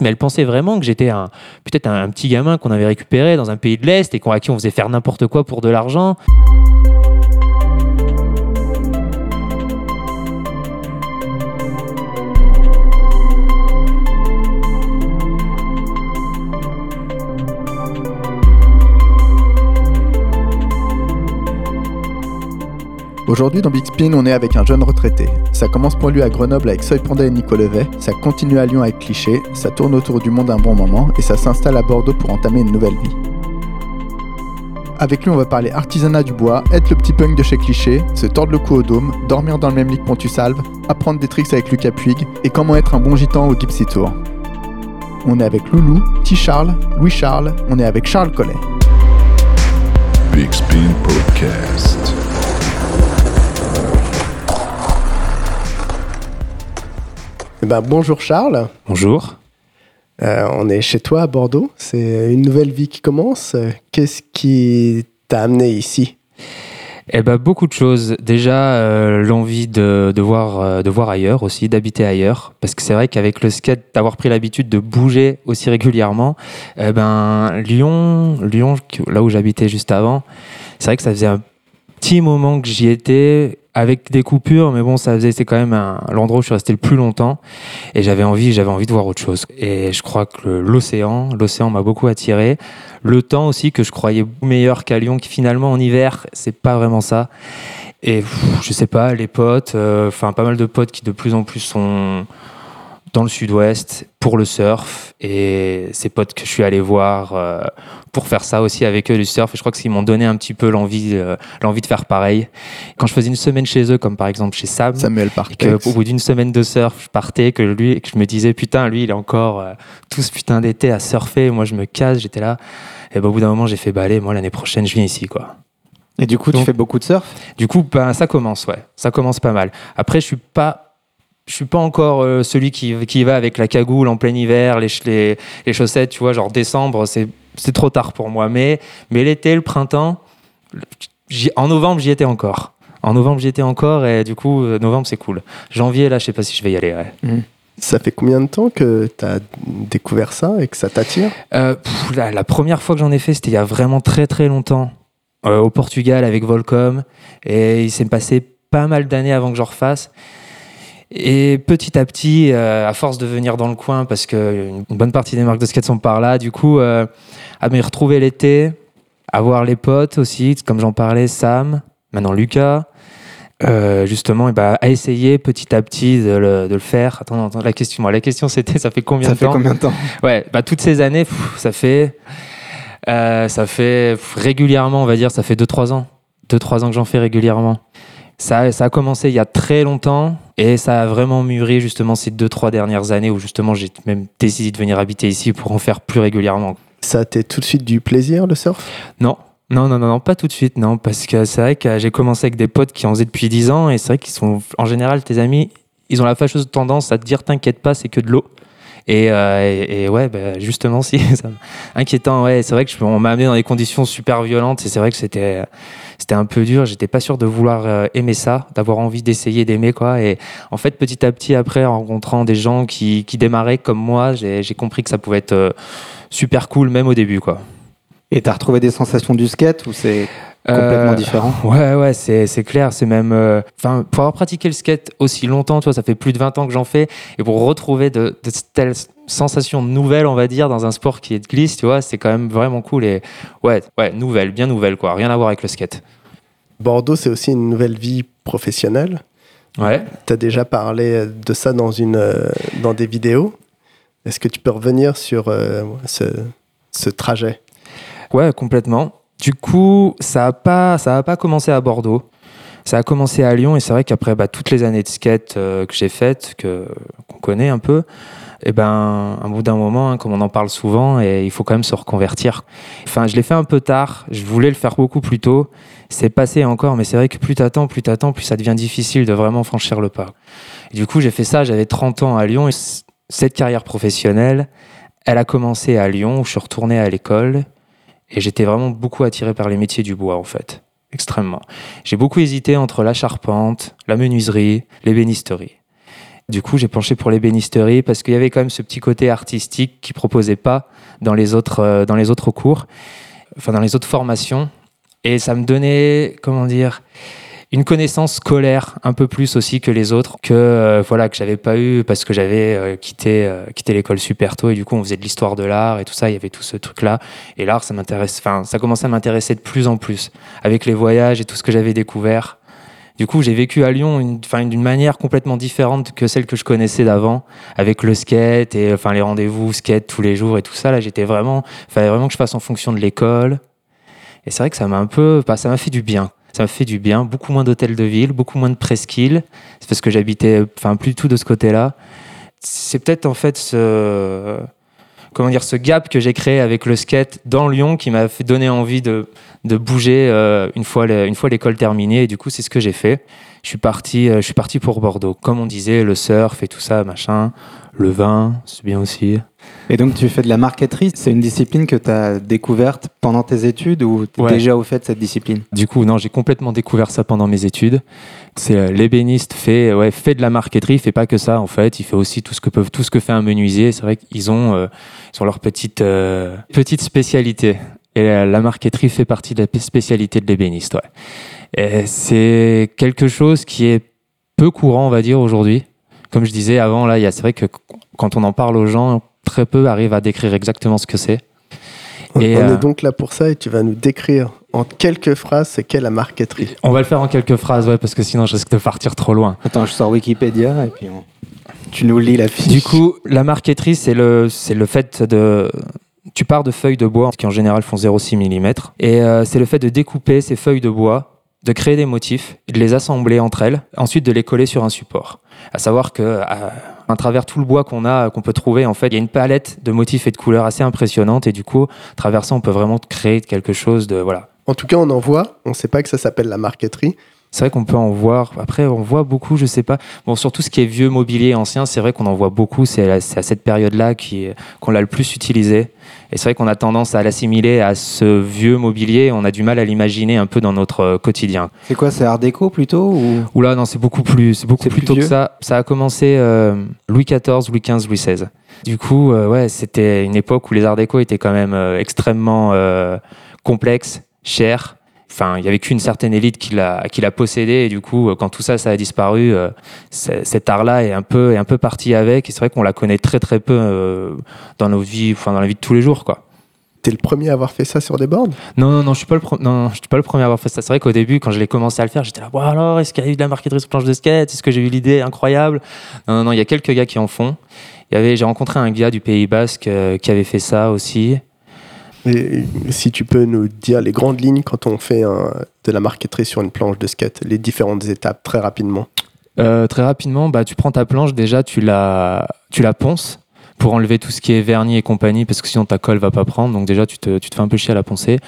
Mais elle pensait vraiment que j'étais un, peut-être un, petit gamin qu'on avait récupéré dans un pays de l'Est et à qui on faisait faire n'importe quoi pour de l'argent. Aujourd'hui dans Big Spin, on est avec un jeune retraité. Ça commence pour lui à Grenoble avec Soy Panda et Nico Levet, ça continue à Lyon avec Cliché, ça tourne autour du monde un bon moment et ça s'installe à Bordeaux pour entamer une nouvelle vie. Avec lui, on va parler artisanat du bois, être le petit punk de chez Cliché, se tordre le cou au dôme, dormir dans le même lit que Pontus-Salve, apprendre des tricks avec Lucas Puig et comment être un bon gitan au Gypsy Tour. On est avec Loulou, T. Charles, Louis Charles, on est avec Charles Collet. Big Spin Podcast. Eh ben, bonjour Charles. Bonjour. Euh, on est chez toi à Bordeaux. C'est une nouvelle vie qui commence. Qu'est-ce qui t'a amené ici? Eh ben, beaucoup de choses. Déjà, euh, l'envie de, voir, euh, de voir ailleurs aussi, d'habiter ailleurs. Parce que c'est vrai qu'avec le skate, d'avoir pris l'habitude de bouger aussi régulièrement, eh ben, Lyon, Lyon, là où j'habitais juste avant, c'est vrai que ça faisait un petit moment que j'y étais avec des coupures, mais bon, ça faisait, c'était quand même l'endroit où je suis resté le plus longtemps et j'avais envie, j'avais envie de voir autre chose. Et je crois que l'océan, l'océan m'a beaucoup attiré. Le temps aussi que je croyais meilleur qu'à Lyon, qui finalement en hiver, c'est pas vraiment ça. Et je sais pas, les potes, euh, enfin pas mal de potes qui de plus en plus sont dans le sud-ouest pour le surf et ces potes que je suis allé voir euh, pour faire ça aussi avec eux du surf. Et je crois que qu'ils m'ont donné un petit peu l'envie euh, l'envie de faire pareil. Quand je faisais une semaine chez eux comme par exemple chez Sam Samuel au bout d'une semaine de surf je partais que lui que je me disais putain lui il est encore euh, tout ce putain d'été à surfer moi je me casse j'étais là. Et bah, au bout d'un moment j'ai fait allez moi l'année prochaine je viens ici quoi. Et du coup tu fais beaucoup de surf? Du coup ben, ça commence ouais. Ça commence pas mal. Après je suis pas je suis pas encore euh, celui qui, qui va avec la cagoule en plein hiver, les, les, les chaussettes, tu vois, genre décembre, c'est trop tard pour moi. Mais, mais l'été, le printemps, en novembre, j'y étais encore. En novembre, j'y étais encore et du coup, euh, novembre, c'est cool. Janvier, là, je sais pas si je vais y aller. Mmh. Ça fait combien de temps que tu as découvert ça et que ça t'attire? Euh, la, première fois que j'en ai fait, c'était il y a vraiment très très longtemps, au Portugal avec Volcom. Et il s'est passé pas mal d'années avant que j'en refasse. Et petit à petit, euh, à force de venir dans le coin, parce qu'une bonne partie des marques de skate sont par là, du coup, euh, à me retrouver l'été, à voir les potes aussi, comme j'en parlais, Sam, maintenant Lucas, euh, justement, et bah, à essayer petit à petit de le, de le faire. Attends, attends, la question, moi, la question c'était, ça fait combien de temps Ça fait combien de temps Ouais, bah, toutes ces années, ça fait, ça fait régulièrement, on va dire, ça fait 2-3 ans. 2-3 ans que j'en fais régulièrement. Ça, ça a commencé il y a très longtemps et ça a vraiment mûri justement ces deux, trois dernières années où justement j'ai même décidé de venir habiter ici pour en faire plus régulièrement. Ça a tout de suite du plaisir le surf? Non, non, non, non, pas tout de suite, non, parce que c'est vrai que j'ai commencé avec des potes qui en faisaient depuis 10 ans et c'est vrai qu'ils sont en général tes amis, ils ont la fâcheuse tendance à te dire t'inquiète pas, c'est que de l'eau. Et, euh, ouais, bah, justement, si, inquiétant, ouais, c'est vrai que on m'a amené dans des conditions super violentes et c'est vrai que c'était c'était un peu dur. J'étais pas sûr de vouloir euh, aimer ça, d'avoir envie d'essayer d'aimer quoi. Et en fait, petit à petit, après, en rencontrant des gens qui, qui démarraient comme moi, j'ai compris que ça pouvait être euh, super cool, même au début quoi. Et t'as retrouvé des sensations du skate ou c'est complètement euh, différent Ouais, ouais, c'est clair. C'est même. Enfin, pour avoir pratiqué le skate aussi longtemps, tu vois, ça fait plus de 20 ans que j'en fais, et pour retrouver de, de telles sensations nouvelles, on va dire, dans un sport qui est de glisse, tu vois, c'est quand même vraiment cool. Et ouais, ouais, nouvelle, bien nouvelle, quoi. Rien à voir avec le skate. Bordeaux, c'est aussi une nouvelle vie professionnelle. Ouais. Tu as déjà parlé de ça dans, une, euh, dans des vidéos. Est-ce que tu peux revenir sur euh, ce, ce, trajet? Ouais, complètement. Du coup, ça n'a pas, a pas commencé à Bordeaux. Ça a commencé à Lyon et c'est vrai qu'après bah, toutes les années de skate euh, que j'ai faites, qu'on connaît un peu, et eh ben, un bout d'un moment, hein, comme on en parle souvent, et il faut quand même se reconvertir. Enfin, je l'ai fait un peu tard. Je voulais le faire beaucoup plus tôt. C'est passé encore, mais c'est vrai que plus t'attends, plus t'attends, plus ça devient difficile de vraiment franchir le pas. du coup, j'ai fait ça. J'avais 30 ans à Lyon. Et cette carrière professionnelle, elle a commencé à Lyon, où je suis retourné à l'école. Et j'étais vraiment beaucoup attiré par les métiers du bois, en fait. Extrêmement. J'ai beaucoup hésité entre la charpente, la menuiserie, l'ébénisterie. Du coup, j'ai penché pour l'ébénisterie parce qu'il y avait quand même ce petit côté artistique qui proposait pas dans les autres, euh, dans les autres cours, enfin dans les autres formations. Et ça me donnait, comment dire, une connaissance scolaire un peu plus aussi que les autres que euh, voilà que j'avais pas eu parce que j'avais euh, quitté euh, quitté l'école super tôt et du coup on faisait de l'histoire de l'art et tout ça il y avait tout ce truc là et l'art ça m'intéresse enfin ça commençait à m'intéresser de plus en plus avec les voyages et tout ce que j'avais découvert du coup, j'ai vécu à Lyon une, d'une manière complètement différente que celle que je connaissais d'avant, avec le skate et enfin les rendez-vous skate tous les jours et tout ça. Là, j'étais vraiment, fallait vraiment que je fasse en fonction de l'école. Et c'est vrai que ça m'a un peu, bah, ça m'a fait du bien. Ça m'a fait du bien. Beaucoup moins d'hôtels de ville, beaucoup moins de presqu'île. C'est parce que j'habitais, enfin, plus du tout de ce côté-là. C'est peut-être en fait ce, comment dire, ce gap que j'ai créé avec le skate dans Lyon qui m'a donner envie de, bouger euh, une fois une fois l'école terminée. Et du coup, c'est ce que j'ai fait. Je suis parti, euh, je suis parti pour Bordeaux. Comme on disait, le surf et tout ça, machin. Le vin, c'est bien aussi. Et donc, tu fais de la marqueterie. C'est une discipline que tu as découverte pendant tes études ou tu es Ouais. déjà au fait de cette discipline? Du coup, non, j'ai complètement découvert ça pendant mes études. C'est euh, l'ébéniste fait, ouais, fait de la marqueterie, il fait pas que ça en fait. Il fait aussi tout ce que peuvent, tout ce que fait un menuisier. C'est vrai qu'ils ont, euh, leur petite, euh, petite spécialité. Et la marqueterie fait partie de la spécialité de l'ébéniste. Ouais. C'est quelque chose qui est peu courant, on va dire aujourd'hui. Comme je disais avant, là, il y a- c'est vrai que quand on en parle aux gens, très peu arrivent à décrire exactement ce que c'est. On, Et, on euh, est donc là pour ça et tu vas nous décrire en quelques phrases ce qu'est la marqueterie. On va le faire en quelques phrases, ouais, parce que sinon je risque de partir trop loin. Attends, je sors Wikipédia et puis on- tu nous lis la fiche. Du coup, la marqueterie, c'est le, c'est le fait de. Tu pars de feuilles de bois qui en général font 0,6 mm. Et euh, c'est le fait de découper ces feuilles de bois, de créer des motifs, de les assembler entre elles, ensuite de les coller sur un support. À savoir que à, à travers tout le bois qu'on a, qu'on peut trouver, en fait, il y a une palette de motifs et de couleurs assez impressionnante. Et du coup, à travers ça, on peut vraiment créer quelque chose de. Voilà. En tout cas, on en voit. On ne sait pas que ça s'appelle la marqueterie. C'est vrai qu'on peut en voir. Après, on voit beaucoup, je sais pas. Bon, surtout ce qui est vieux mobilier ancien, c'est vrai qu'on en voit beaucoup. C'est à, cette période-là qu'on l'a le plus utilisé. Et c'est vrai qu'on a tendance à l'assimiler à ce vieux mobilier. On a du mal à l'imaginer un peu dans notre euh, quotidien. C'est quoi C'est Art déco plutôt ou... Oula, non, c'est beaucoup plus, c'est beaucoup plus tôt que ça. Ça a commencé euh, Louis XIV, Louis XV, Louis XVI. Du coup, euh, ouais, c'était une époque où les arts déco étaient quand même euh, extrêmement complexes, chers. Enfin, il y avait qu'une certaine élite qui l'a qui l'a possédé et du coup, euh, quand tout ça, ça a disparu, euh, cet art-là est un peu est un peu parti avec. Et c'est vrai qu'on la connaît très très peu euh, dans nos vies, enfin dans la vie de tous les jours, quoi. T'es le premier à avoir fait ça sur des boards Non, non, non, je suis pas le, non, non, je suis pas le premier à avoir fait ça. C'est vrai qu'au début, quand je l'ai commencé à le faire, j'étais là, bon alors, est-ce qu'il y a eu de la marqueterie sur planche de skate? Est-ce que j'ai eu l'idée incroyable? Non, non, non, il y a quelques gars qui en font. Il y avait, j'ai rencontré un gars du Pays Basque euh, qui avait fait ça aussi. Et si tu peux nous dire les grandes lignes quand on fait de la marqueterie sur une planche de skate, les différentes étapes très rapidement. Euh, très rapidement, bah, tu prends ta planche, déjà, tu la, tu la ponces pour enlever tout ce qui est vernis et compagnie, parce que sinon ta colle va pas prendre. Donc déjà, tu te, tu te fais un peu chier à la poncer.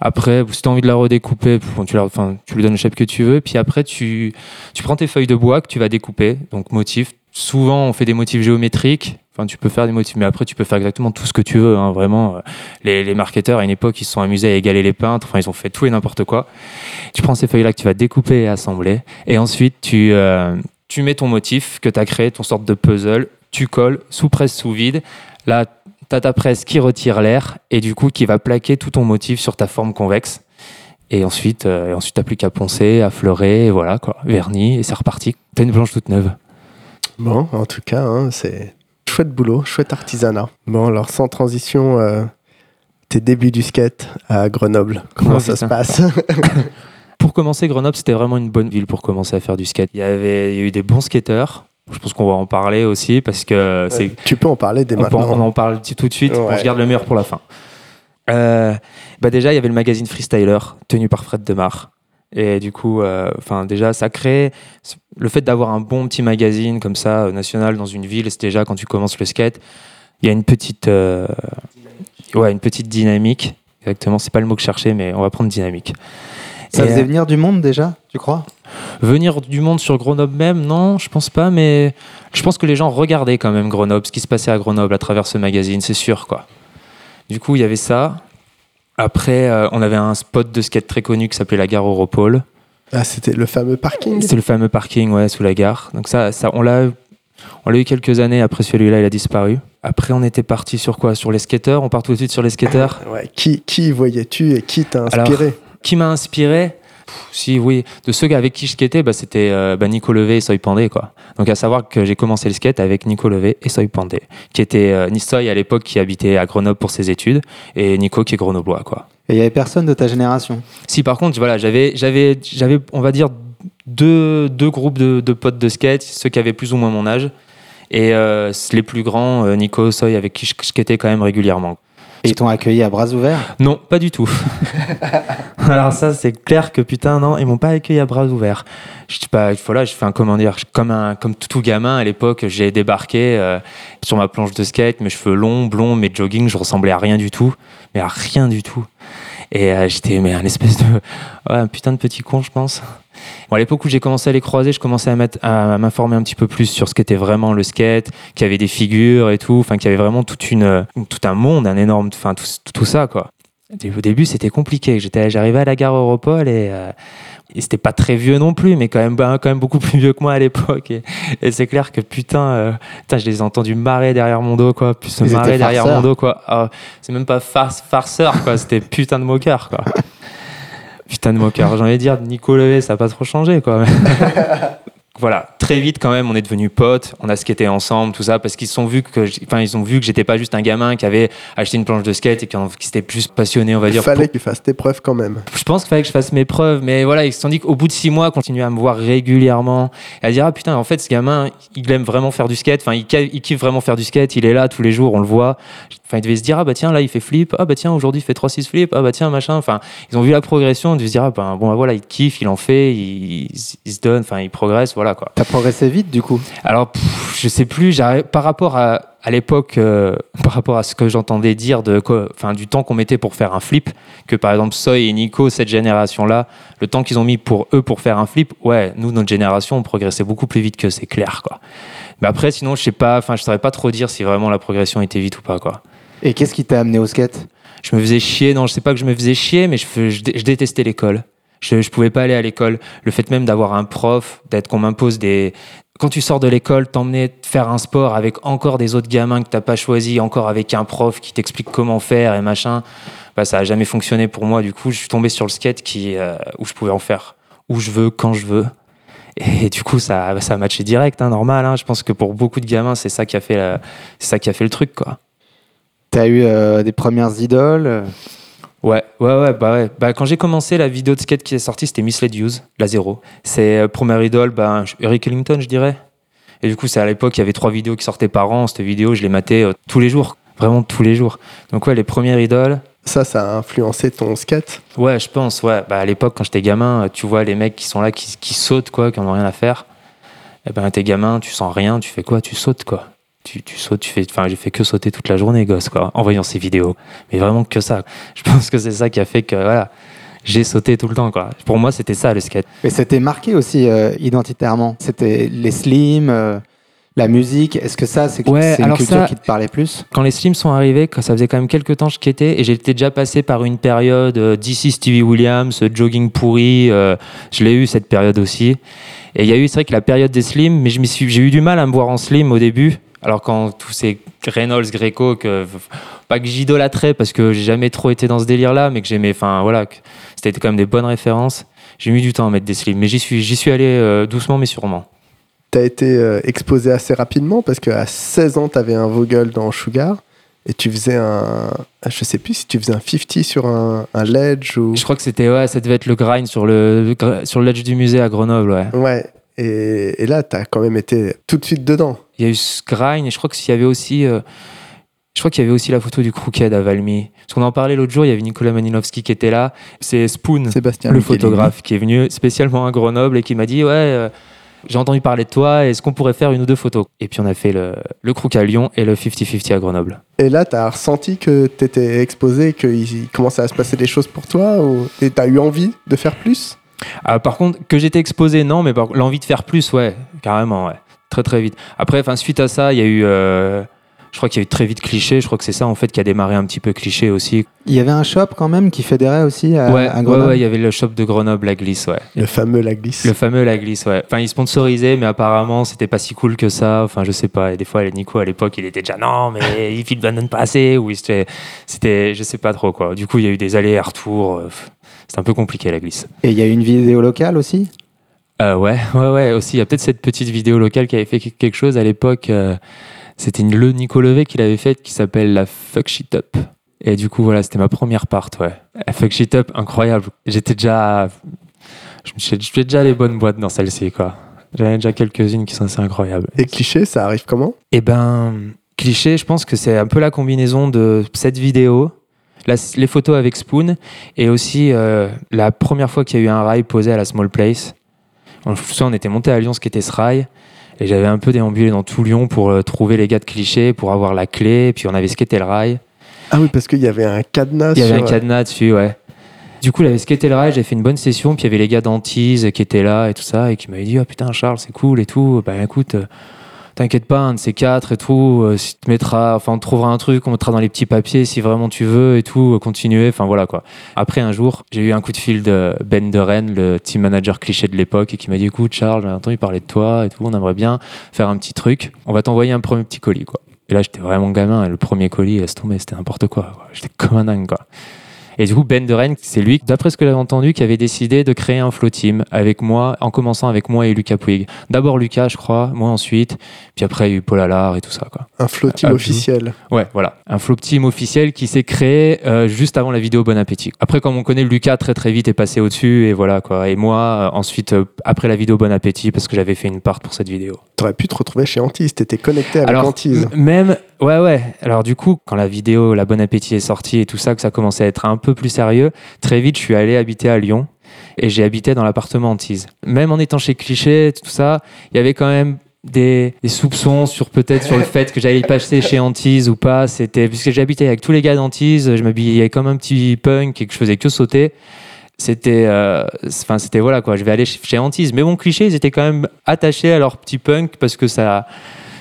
Après, si tu as envie de la redécouper, tu, la, enfin, tu lui donnes le shape que tu veux. Puis après, tu, tu prends tes feuilles de bois que tu vas découper. Donc motifs. Souvent, on fait des motifs géométriques. Tu peux faire des motifs, mais après, tu peux faire exactement tout ce que tu veux. hein. Vraiment, euh, les, marketeurs, à une époque, ils se sont amusés à égaler les peintres. Enfin, ils ont fait tout et n'importe quoi. Tu prends ces feuilles-là que tu vas découper et assembler. Et ensuite, tu, euh, tu mets ton motif que tu as créé, ton sorte de puzzle. Tu colles sous presse, sous vide. Là, tu as ta presse qui retire l'air et du coup, qui va plaquer tout ton motif sur ta forme convexe. Et ensuite, euh, ensuite t'as plus qu'à poncer, à fleurer, et voilà, quoi. Vernis, et c'est reparti. T'as une planche toute neuve. Bon, en tout cas, hein, c'est chouette boulot, chouette artisanat. Bon, alors sans transition, euh, tes débuts du skate à Grenoble, comment Oh, ça se passe Pour commencer, Grenoble, c'était vraiment une bonne ville pour commencer à faire du skate. Il y avait il y a eu des bons skateurs. Je pense qu'on va en parler aussi parce que c'est Tu peux en parler dès On, peut- maintenant. on en parle tout de suite. Ouais. On se garde le meilleur pour la fin. Euh, bah déjà, il y avait le magazine Freestyler, tenu par Fred Demar. Et du coup, euh, déjà, ça crée le fait d'avoir un bon petit magazine comme ça, euh, national, dans une ville. C'est déjà quand tu commences le skate, il y a une petite, euh, ouais, une petite dynamique. Exactement, c'est pas le mot que je cherchais, mais on va prendre dynamique. Ça Et, faisait venir du monde déjà, tu crois? Venir du monde sur Grenoble même, non, je pense pas, mais je pense que les gens regardaient quand même Grenoble, ce qui se passait à Grenoble à travers ce magazine, c'est sûr, quoi. Du coup, il y avait ça. Après, euh, on avait un spot de skate très connu qui s'appelait la gare Europole. Ah, c'était le fameux parking C'est le fameux parking, ouais, sous la gare. Donc ça, ça on l'a On l'a eu quelques années, après celui-là, il a disparu. Après, on était parti sur quoi? Sur les skateurs? On part tout de suite sur les skateurs? Ouais, qui, qui voyais-tu et qui t'a inspiré? Qui m'a inspiré? Pff, Si, oui. De ceux avec qui je skatais, bah, c'était euh, bah, Nico Levé et Soy Pandé. Quoi. Donc, à savoir que j'ai commencé le skate avec Nico Levé et Soy Pandé, qui était euh, Nisoy à l'époque qui habitait à Grenoble pour ses études, et Nico qui est grenoblois. Quoi. Et il y avait personne de ta génération? Si par contre, voilà, j'avais, j'avais, j'avais, on va dire deux, deux groupes de, de potes de skate, ceux qui avaient plus ou moins mon âge, et euh, les plus grands, euh, Nico, Soy, avec qui je skatais quand même régulièrement. Ils t'ont accueilli à bras ouverts Non, pas du tout. Alors ça, c'est clair que putain, non, ils m'ont pas accueilli à bras ouverts. Je sais pas, voilà, je fais un comment dire, comme un, comme tout gamin à l'époque, j'ai débarqué euh, sur ma planche de skate, mes cheveux longs, blonds, mes jogging, je ressemblais à rien du tout, mais à rien du tout. Et euh, j'étais mais un espèce de ouais, un putain de petit con, je pense. Bon, à l'époque où j'ai commencé à les croiser, je commençais à m'informer un petit peu plus sur ce qu'était vraiment le skate, qu'il y avait des figures et tout, enfin qu'il y avait vraiment toute une, tout un monde, un énorme, enfin tout, tout ça quoi. Et Au début, c'était compliqué. J'étais, j'arrivais à la gare Europol et, euh, et c'était pas très vieux non plus, mais quand même, ben, quand même beaucoup plus vieux que moi à l'époque. Et, et c'est clair que putain, euh, putain, je les ai entendus marrer derrière mon dos, quoi. Puis se Ils marrer derrière mon dos, quoi. Ah, c'est même pas farce, farceur, quoi. C'était putain de moqueur, quoi. Putain de moqueur. J'ai envie de dire, Nico Levé, ça a pas trop changé, quoi. voilà, très vite quand même, on est devenus potes, on a skaté ensemble, tout ça, parce qu'ils se sont vus que, j'- enfin, ils ont vu que j'étais pas juste un gamin qui avait acheté une planche de skate et qui, qui s'était plus passionné, on va Il dire. fallait que tu fasses tes preuves quand même. Je pense qu'il fallait que je fasse mes preuves, mais voilà, ils se sont dit qu'au bout de six mois, continuer à me voir régulièrement et à dire ah putain, en fait, ce gamin, il aime vraiment faire du skate, enfin, il, il kiffe vraiment faire du skate, il est là tous les jours, on le voit. Enfin, il devait se dire ah bah tiens, là, il fait flip, ah bah tiens, aujourd'hui, il fait 3-6 flip, ah bah tiens, machin. Enfin, ils ont vu la progression, ils devaient se dire ah bah, bon, bah, voilà, il kiffe, il en fait, il, il se donne, enfin, il progresse, voilà quoi. T'as progressé vite du coup? Alors, pff, je sais plus, par rapport à, à l'époque, euh, par rapport à ce que j'entendais dire de quoi, enfin, du temps qu'on mettait pour faire un flip, que par exemple Soy et Nico, cette génération-là, le temps qu'ils ont mis pour eux pour faire un flip, ouais, nous, notre génération, on progressait beaucoup plus vite que c'est clair, quoi. Mais après, sinon, je sais pas, enfin, je saurais pas trop dire si vraiment la progression était vite ou pas, quoi. Et qu'est-ce qui t'a amené au skate? Je me faisais chier, non, je sais pas que je me faisais chier, mais je, détestais l'école. Je, je pouvais pas aller à l'école. Le fait même d'avoir un prof, d'être qu'on m'impose des. Quand tu sors de l'école, t'emmener faire un sport avec encore des autres gamins que t'as pas choisi, encore avec un prof qui t'explique comment faire et machin, bah ça a jamais fonctionné pour moi. Du coup, je suis tombé sur le skate qui, euh, où je pouvais en faire où je veux, quand je veux. Et du coup, ça, a matché direct, hein, normal. hein. Je pense que pour beaucoup de gamins, c'est ça qui a fait, ça qui a fait le truc, quoi. T'as eu euh, des premières idoles euh, Ouais, ouais, ouais, bah ouais. Bah, quand j'ai commencé, la vidéo de skate qui est sortie, c'était Misled Use, la zéro. C'est euh, première idole, bah, Eric Ellington, je dirais. Et du coup, c'est à l'époque, il y avait trois vidéos qui sortaient par an. Cette vidéo, je les matais euh, tous les jours, vraiment tous les jours. Donc ouais, les premières idoles. Ça, ça a influencé ton skate? Ouais, je pense, ouais. Bah, à l'époque, quand j'étais gamin, tu vois les mecs qui sont là, qui, qui sautent, quoi, qui n'ont rien à faire. Et ben, t'es gamin, tu sens rien, tu fais quoi? Tu sautes, quoi. Tu, tu sautes, tu fais. Enfin, j'ai fait que sauter toute la journée, gosse, quoi, en voyant ces vidéos. Mais vraiment que ça. Je pense que c'est ça qui a fait que, voilà, j'ai sauté tout le temps, quoi. Pour moi, c'était ça, le skate. Et c'était marqué aussi euh, identitairement? C'était les slims, euh, la musique? Est-ce que ça, c'est Ouais, une culture ça- qui te parlait plus? Quand les Slims sont arrivés, quand ça faisait quand même quelques temps que je skatais, et j'étais déjà passé par une période euh, d'ici Stevie Williams, euh, jogging pourri, euh, je l'ai eu cette période aussi. Et il y a eu, c'est vrai que la période des Slims, mais j'ai eu du mal à me voir en Slim au début. Alors quand tous ces Reynolds, Greco, que, pas que j'idolâtrais parce que j'ai jamais trop été dans ce délire-là, mais que j'aimais, enfin voilà, c'était quand même des bonnes références. J'ai mis du temps à mettre des Slims, mais j'y suis, j'y suis allé euh, doucement mais sûrement. T'as été euh, exposé assez rapidement parce qu'à 16 ans, t'avais un Vogel dans Sugar et tu faisais un. Je sais plus si tu faisais un 50 sur un, un ledge ou. Je crois que c'était, ouais, ça devait être le grind sur le, sur le ledge du musée à Grenoble, ouais. Ouais. Et, et là, t'as quand même été tout de suite dedans. Il y a eu ce grind et je crois qu'il y avait aussi euh, je crois qu'il y avait aussi la photo du Crooked à Valmy. Parce qu'on en parlait l'autre jour, il y avait Nicolas Manilovski qui était là. C'est Spoon, Sébastien le Michelini. photographe, qui est venu spécialement à Grenoble et qui m'a dit Ouais, euh, j'ai entendu parler de toi, est-ce qu'on pourrait faire une ou deux photos? Et puis on a fait le, le Crook à Lyon et le 50-50 à Grenoble. Et là, t'as ressenti que t'étais exposé, qu'il commençait à se passer des choses pour toi ou... Et t'as eu envie de faire plus? Ah, par contre, que j'étais exposé, non, mais par- l'envie de faire plus, ouais, carrément, ouais. Très très vite. Après, enfin, suite à ça, il y a eu. euh, Je crois qu'il y a eu très vite cliché. Je crois que c'est ça en fait qui a démarré un petit peu cliché aussi. Il y avait un shop quand même qui fédérait aussi à, ouais, à ouais, Grenoble. ouais, il y avait le shop de Grenoble, la glisse, ouais. Le fameux La Glisse. Le fameux la glisse, ouais. Enfin, il sponsorisait, mais apparemment, c'était pas si cool que ça. Enfin, je sais pas. Et des fois, les Nico à l'époque, il était déjà non, mais il filme donne pas assez. Ou c'était, c'était, je sais pas trop quoi. Du coup, il y a eu des allers et retours. euh, C'était un peu compliqué la glisse. Et il y a une vidéo locale aussi? Euh, ouais, ouais, ouais. Aussi, il y a peut-être cette petite vidéo locale qui avait fait quelque chose à l'époque. euh, c'était une- le Nico Levet qui l'avait faite qui s'appelle la Fuck Shit Up. Et du coup, voilà, c'était ma première part, ouais. La Fuck Shit Up, incroyable. J'étais déjà. Je me suis déjà les bonnes boîtes dans celle-ci, quoi. J'en ai déjà quelques-unes qui sont assez incroyables. Et cliché, ça arrive comment? Eh ben, cliché, je pense que c'est un peu la combinaison de cette vidéo, la- les photos avec Spoon, et aussi euh, la première fois qu'il y a eu un rail posé à la Small Place. On, ça, on était monté à Lyon, ce qui était ce rail, et j'avais un peu déambulé dans tout Lyon pour euh, trouver les gars de cliché, pour avoir la clé, puis on avait skaté le rail. Ah oui, parce qu'il y avait un cadenas Il y avait un cadenas dessus, ouais. Du coup, il avait skaté le rail, j'ai fait une bonne session, puis il y avait les gars d'Antise qui étaient là et tout ça, et qui m'avaient dit Ah putain, Charles, c'est cool et tout. Bah écoute, euh, t'inquiète pas, un de ces quatre et tout, euh, si te mettras, enfin, on trouvera un truc, on mettra dans les petits papiers si vraiment tu veux et tout, euh, continuer, enfin voilà quoi. Après, un jour, j'ai eu un coup de fil de Ben de le team manager cliché de l'époque, et qui m'a dit Écoute, Charles, j'ai entendu parler de toi et tout, on aimerait bien faire un petit truc, on va t'envoyer un premier petit colis quoi. Et là, j'étais vraiment gamin, et le premier colis, laisse tomber, c'était n'importe quoi. quoi. J'étais comme un dingue quoi. Et du coup, Ben de Rennes, c'est lui, d'après ce que j'avais entendu, qui avait décidé de créer un flow team avec moi, en commençant avec moi et Lucas Puig. D'abord Lucas, je crois, moi ensuite, puis après il y a eu Paul Allard et tout ça, quoi. Un flow team Ah, officiel. Ouais, voilà. Un flow team officiel qui s'est créé euh, juste avant la vidéo Bon Appétit. Après, comme on connaît, Lucas très très vite est passé au-dessus, et voilà, quoi. Et moi, euh, ensuite, euh, après la vidéo Bon Appétit, parce que j'avais fait une part pour cette vidéo. T'aurais pu te retrouver chez Antise, t'étais connecté avec Alors, Antise. même, ouais, ouais. Alors, du coup, quand la vidéo La Bonne Appétit est sortie et tout ça, que ça commençait à être un peu plus sérieux, très vite, je suis allé habiter à Lyon et j'ai habité dans l'appartement Antise. Même en étant chez Cliché, tout ça, il y avait quand même des, des soupçons sur peut-être sur le fait que j'allais passer chez Antise ou pas. C'était puisque j'habitais avec tous les gars d'Antise, je m'habillais comme un petit punk et que je faisais que sauter. C'était, euh, enfin, c'était voilà quoi. Je vais aller chez, chez Antise, mais bon, cliché, ils étaient quand même attachés à leur petit punk parce que ça,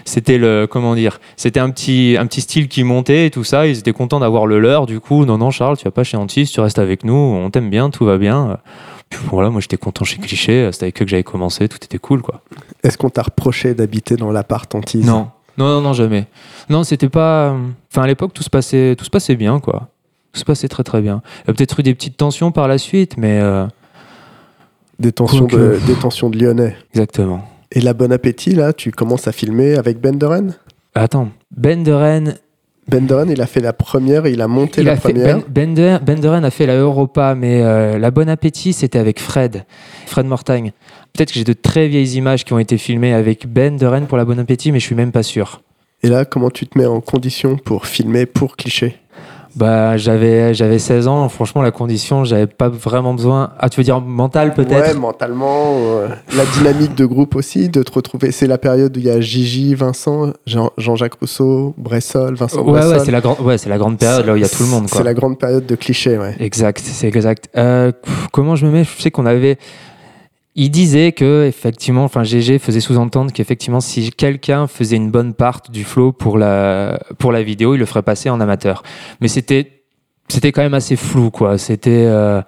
c'était le comment dire c'était un petit un petit style qui montait et tout ça. Ils étaient contents d'avoir le leur du coup. Non non Charles tu vas pas chez Antise tu restes avec nous. On t'aime bien tout va bien. Puis voilà moi j'étais content chez Cliché c'était avec eux que j'avais commencé. Tout était cool quoi. Est-ce qu'on t'a reproché d'habiter dans l'appart Antise non. Non non non jamais. Non c'était pas enfin à l'époque tout se passait tout se passait bien quoi. Tout se passait très très bien. Il y a peut-être eu des petites tensions par la suite mais euh, Détention Quoique. de, détention de Lyonnais. exactement Et la Bon Appétit, là, tu commences à filmer avec Ben de Rennes attends Ben de Rennes Ben il a fait la première, il a monté Il la a première. ben, Bender, Benderen a fait la Europa, mais euh, la Bon Appétit, c'était avec Fred, Fred Mortagne. Peut-être que j'ai de très vieilles images qui ont été filmées avec Ben de Rennes pour la Bon Appétit, mais je suis même pas sûr. Et là, comment tu te mets en condition pour filmer pour cliché? Bah, j'avais, j'avais 16 ans, franchement, la condition, j'avais pas vraiment besoin. Ah, tu veux dire mental Ouais, peut-être mentalement, euh, la dynamique de groupe aussi, de te retrouver. C'est la période où il y a Gigi, Vincent, Jean- Jean-Jacques Rousseau, Bressol, Vincent Ouais, Bressol. ouais, c'est la, grande ouais, c'est la grande période là où il y a tout le monde. C'est la grande période de cliché, ouais. Exact, c'est exact. Euh, comment je me mets? Je sais qu'on avait. Il disait que effectivement, enfin GG faisait sous-entendre qu'effectivement, si quelqu'un faisait une bonne part du flow pour la pour la vidéo, il le ferait passer en amateur. Mais c'était c'était quand même assez flou, quoi. C'était euh,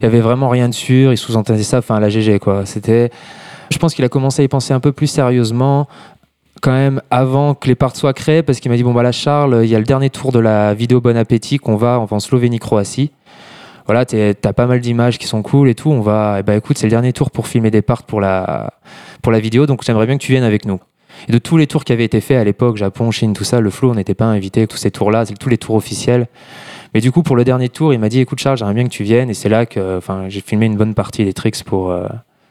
il y avait vraiment rien de sûr. Il sous-entendait ça, enfin la GG, quoi. C'était. Je pense qu'il a commencé à y penser un peu plus sérieusement quand même avant que les parts soient créées parce qu'il m'a dit bon bah là Charles il y a le dernier tour de la vidéo Bon Appétit qu'on va on va en Slovénie Croatie voilà, t'as pas mal d'images qui sont cool et tout. On va, eh ben écoute, c'est le dernier tour pour filmer des parts pour la, pour la vidéo, donc j'aimerais bien que tu viennes avec nous. Et de tous les tours qui avaient été faits à l'époque, Japon, Chine, tout ça, le flow, on n'était pas invité avec tous ces tours-là, c'est tous les tours officiels. Mais du coup, pour le dernier tour, il m'a dit, écoute Charles, j'aimerais bien que tu viennes, et c'est là que, j'ai filmé une bonne partie des tricks pour, euh,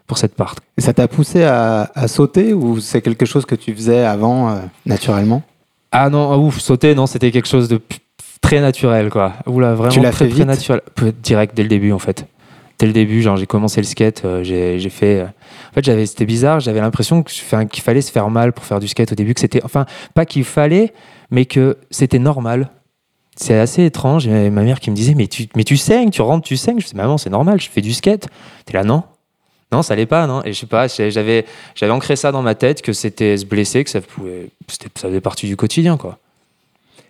pour cette part. Et ça t'a poussé à, à sauter ou c'est quelque chose que tu faisais avant euh, naturellement? Ah non, ah, ouf, sauter, non, c'était quelque chose de très naturel, quoi. Oula, vraiment Tu l'as très, fait très naturel. Direct, dès le début, en fait. Dès le début, genre, j'ai commencé le skate, euh, j'ai j'ai fait. euh, En fait, j'avais, c'était bizarre, j'avais l'impression que- enfin, qu'il fallait se faire mal pour faire du skate au début, que c'était. Enfin, pas qu'il fallait, mais que c'était normal. C'est assez étrange. Et ma mère qui me disait, mais tu, mais tu saignes, tu rentres, tu saignes. Je dis, maman, c'est normal, je fais du skate. T'es là, non non, ça allait pas, non. Et je sais pas, j'avais, j'avais ancré ça dans ma tête que c'était se blesser, que ça pouvait, c'était, ça faisait partie du quotidien, quoi.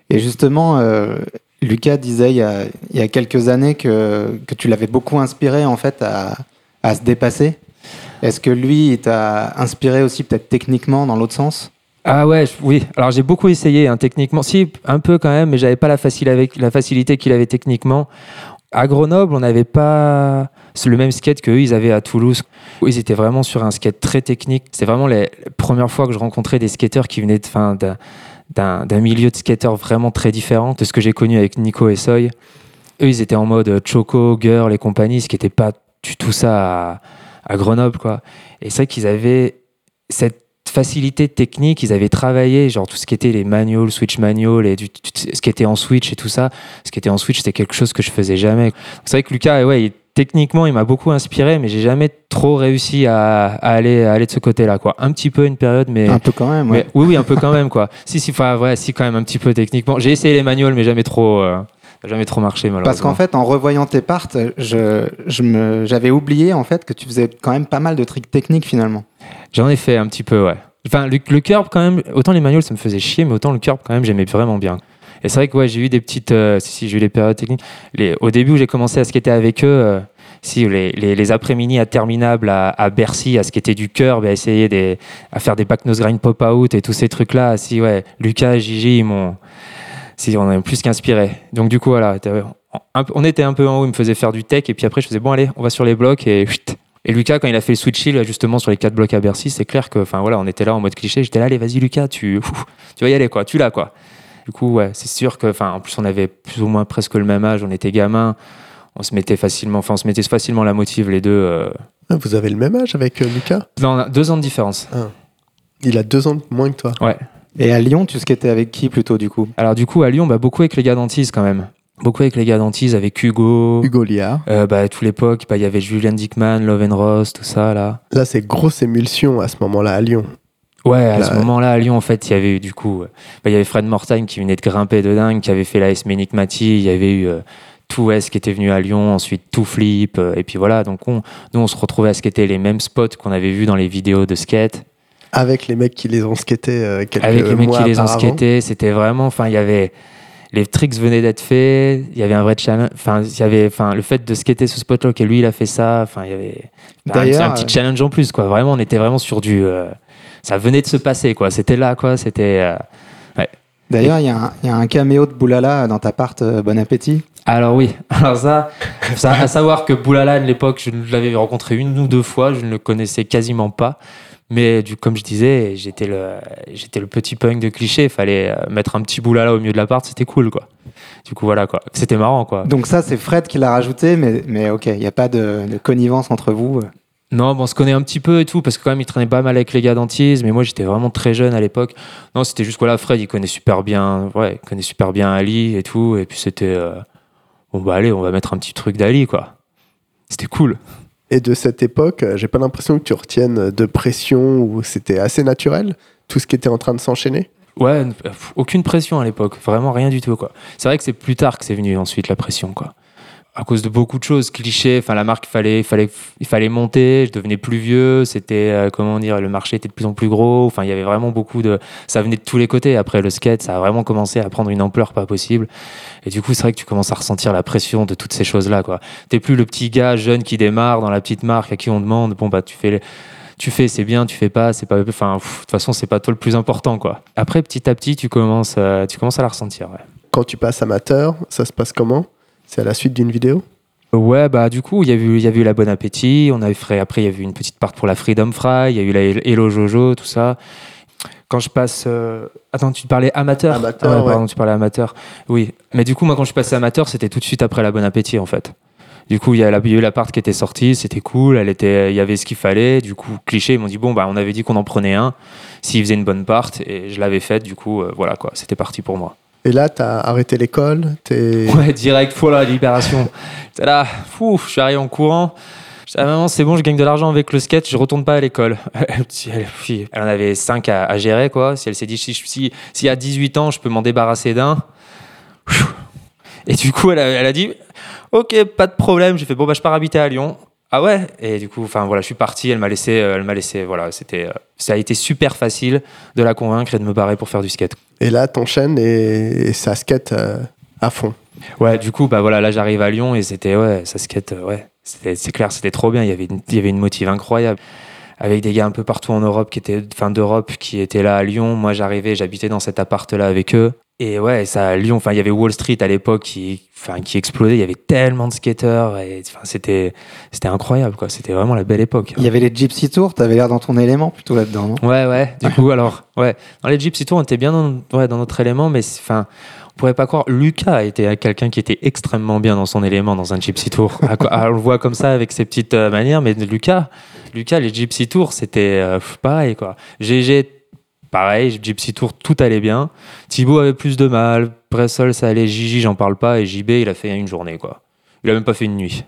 Et justement, euh, Lucas disait il y, a, quelques années que, que tu l'avais beaucoup inspiré en fait à, à se dépasser. Est-ce que lui, il t'a inspiré aussi peut-être techniquement dans l'autre sens? Ah ouais, oui. Alors j'ai beaucoup essayé hein, techniquement, si un peu quand même, mais j'avais pas la, facilité qu'il avait techniquement. À Grenoble, on n'avait pas le même skate qu'eux, ils avaient à Toulouse. Ils étaient vraiment sur un skate très technique. C'est vraiment les, les premières fois que je rencontrais des skateurs qui venaient de, fin, d'un, d'un, milieu de skateurs vraiment très différent de ce que j'ai connu avec Nico et Soy. Eux, ils étaient en mode euh, Choco, Girl et compagnie, ce qui n'était pas du tout ça à, à Grenoble. Quoi. Et c'est vrai qu'ils avaient cette facilité technique, ils avaient travaillé, genre tout ce qui était les manuals, switch manual, et du- tout ce qui était en switch et tout ça. Ce qui était en switch, c'était quelque chose que je faisais jamais. C'est vrai que Lucas, ouais, il- techniquement, il m'a beaucoup inspiré, mais j'ai jamais trop réussi à, à aller, à aller de ce côté-là. Quoi. Un petit peu une période, mais. Un peu quand même, ouais. mais oui, oui, un peu quand même, quoi. si, si, enfin, ouais, si, quand même, un petit peu techniquement. J'ai essayé les manuals, mais jamais trop, euh, jamais trop marché, malheureusement. Parce qu'en fait, en revoyant tes parts, je, j'avais oublié en fait que tu faisais quand même pas mal de tricks techniques finalement. J'en ai fait un petit peu, ouais. Enfin, le, le curb, quand même, autant les manuals, ça me faisait chier, mais autant le curb, quand même, j'aimais vraiment bien. Et c'est vrai que ouais, j'ai eu des petites. euh, si, j'ai eu des périodes techniques. Les, au début où j'ai commencé à skater avec eux, euh, si, les, les, les après-midi interminables à, à Bercy, à skater du curb, à essayer des, à faire des back nose grind pop-out et tous ces trucs-là, si, ouais, Lucas, Gigi, ils m'ont. Si, on a plus qu'inspiré. Donc, du coup, voilà, on était un peu en haut, il me faisait faire du tech, et puis après, je faisais, bon, allez, on va sur les blocs, et. Et Lucas, quand il a fait le switch hill, justement, sur les quatre blocs à Bercy, c'est clair que, enfin, voilà, on était là en mode cliché, j'étais là, allez, vas-y, Lucas, tu, tu vas y aller, quoi, tu l'as, quoi. Du coup, ouais, c'est sûr que, enfin, en plus, on avait plus ou moins presque le même âge, on était gamins, on se mettait facilement, enfin, on se mettait facilement la motive, les deux. euh, Ah, Vous avez le même âge avec euh, Lucas? Non, on a deux ans de différence. Il a deux ans de moins que toi. Ouais. Et à Lyon, tu skatais avec qui plutôt du coup? Alors, du coup, à Lyon, bah, beaucoup avec les gars d'Antise, quand même. Beaucoup avec les gars d'Antise, avec Hugo. Hugo Liard. Euh, bah, à toute l'époque, bah, il y avait Julian Dickman, Love and Ross, tout ça, là. Là, c'est grosse émulsion à ce moment-là à Lyon. Ouais, à Là, ce moment-là, à Lyon, en fait, il y avait eu du coup, euh, bah, il y avait Fred Mortagne qui venait de grimper de dingue, qui avait fait la S Mati, il y avait eu euh, Tout S qui était venu à Lyon, ensuite Tout Flip, euh, et puis voilà, donc on, nous on se retrouvait à skater les mêmes spots qu'on avait vus dans les vidéos de skate, Avec les mecs qui les ont skatés euh, quelques avec les mecs mois qui les ont skatés, c'était vraiment, enfin, il y avait, les tricks venaient d'être faits, il y avait un vrai challenge, enfin, il y avait, enfin, le fait de skater ce spot-là, que lui il a fait ça, enfin, il y avait bah, D'ailleurs, un petit challenge en plus, quoi, vraiment, on était vraiment sur du, euh, ça venait de se passer, quoi, c'était là, quoi, c'était. euh, D'ailleurs, il y, a un- il y a un caméo de Boulala dans ta part, euh, bon appétit. Alors oui, alors ça, ça à savoir que Boulala, à l'époque, je l'avais rencontré une ou deux fois, je ne le connaissais quasiment pas. Mais du, comme je disais, j'étais le, j'étais le petit punk de cliché, il fallait euh, mettre un petit Boulala au milieu de l'appart, c'était cool quoi. Du coup voilà quoi, c'était marrant quoi. Donc ça, c'est Fred qui l'a rajouté, mais, mais ok, il n'y a pas de, de connivence entre vous. Non, bon, on se connaît un petit peu et tout, parce que quand même, il traînait pas mal avec les gars d'Antise, mais moi, j'étais vraiment très jeune à l'époque. Non, c'était juste, voilà, Fred, il connaît super bien, ouais, il connaît super bien Ali et tout, et puis c'était, euh, bon, bah, allez, on va mettre un petit truc d'Ali, quoi. C'était cool. Et de cette époque, euh, j'ai pas l'impression que tu retiennes de pression ou c'était assez naturel, tout ce qui était en train de s'enchaîner? Ouais, aucune pression à l'époque, vraiment rien du tout, quoi. C'est vrai que c'est plus tard que c'est venu ensuite, la pression, quoi. À cause de beaucoup de choses, clichés, enfin, la marque, fallait, fallait, il fallait monter, je devenais plus vieux, c'était, euh, comment dire, le marché était de plus en plus gros, enfin, il y avait vraiment beaucoup de. Ça venait de tous les côtés. Après, le skate, ça a vraiment commencé à prendre une ampleur pas possible. Et du coup, c'est vrai que tu commences à ressentir la pression de toutes ces choses-là, quoi. T'es plus le petit gars jeune qui démarre dans la petite marque à qui on demande, bon, bah, tu fais tu fais, c'est bien, tu fais pas, c'est pas. Enfin, de toute façon, c'est pas toi le plus important, quoi. Après, petit à petit, tu commences, euh, tu commences à la ressentir. Ouais. Quand tu passes amateur, ça se passe comment? C'est à la suite d'une vidéo? Ouais, bah du coup, il y a eu, il y a eu la Bon Appétit, on a fait, après il y a eu une petite part pour la Freedom Fry, il y a eu la Hello Jojo, tout ça. Quand je passe, euh, attends, tu parlais amateur? Amateur, Ah ouais, ouais. pardon, tu parlais amateur. Oui, mais du coup, moi quand je passé amateur, c'était tout de suite après la Bon Appétit en fait. Du coup, il y, a la- il y a eu la part qui était sortie, c'était cool, elle était, il y avait ce qu'il fallait. Du coup, cliché, ils m'ont dit bon bah on avait dit qu'on en prenait un, s'il faisait une bonne part, et je l'avais faite. Du coup, euh, voilà quoi, c'était parti pour moi. Et là, t'as arrêté l'école, t'es... Ouais, direct, voilà, libération. J'étais là, fou, je suis arrivé en courant. J'étais ah, maman, c'est bon, je gagne de l'argent avec le skate, je retourne pas à l'école. Elle, elle, elle en avait 5 à, à gérer, quoi. Si elle s'est dit, si, si, si à 18 ans, je peux m'en débarrasser d'un. Et du coup, elle a, elle a dit, ok, pas de problème. J'ai fait, bon, bah, je pars habiter à Lyon. Ah ouais Et du coup, enfin voilà, je suis parti, elle m'a laissé, euh, elle m'a laissé, voilà, c'était, euh, ça a été super facile de la convaincre et de me barrer pour faire du skate. Et là, t'enchaînes et, et ça skate euh, à fond. Ouais, du coup, bah voilà, là j'arrive à Lyon et c'était, ouais, ça skate, ouais, c'était- c'est clair, c'était trop bien, il y avait une, il y avait une motive incroyable. Avec des gars un peu partout en Europe qui étaient, enfin d'Europe, qui étaient là à Lyon. Moi j'arrivais, j'habitais dans cet appart-là avec eux. Et ouais, ça, à Lyon, enfin il y avait Wall Street à l'époque qui, enfin, qui explosait, il y avait tellement de skateurs et enfin, c'était, c'était incroyable quoi, c'était vraiment la belle époque. Il y avait les Gypsy Tours, t'avais l'air dans ton élément plutôt là-dedans, non? Ouais, ouais. Du coup, alors, ouais. Dans les Gypsy Tours, on était bien dans, ouais, dans notre élément, mais enfin, on pourrait pas croire. Lucas était quelqu'un qui était extrêmement bien dans son élément dans un Gypsy Tour. On le voit comme ça avec ses petites euh, manières, mais Lucas, Lucas, les Gypsy Tours, c'était euh, pareil, quoi. GG, pareil, Gypsy Tour, tout allait bien. Thibaut avait plus de mal. Bressol, ça allait. Gigi, j'en parle pas. Et JB, il a fait une journée, quoi. Il a même pas fait une nuit.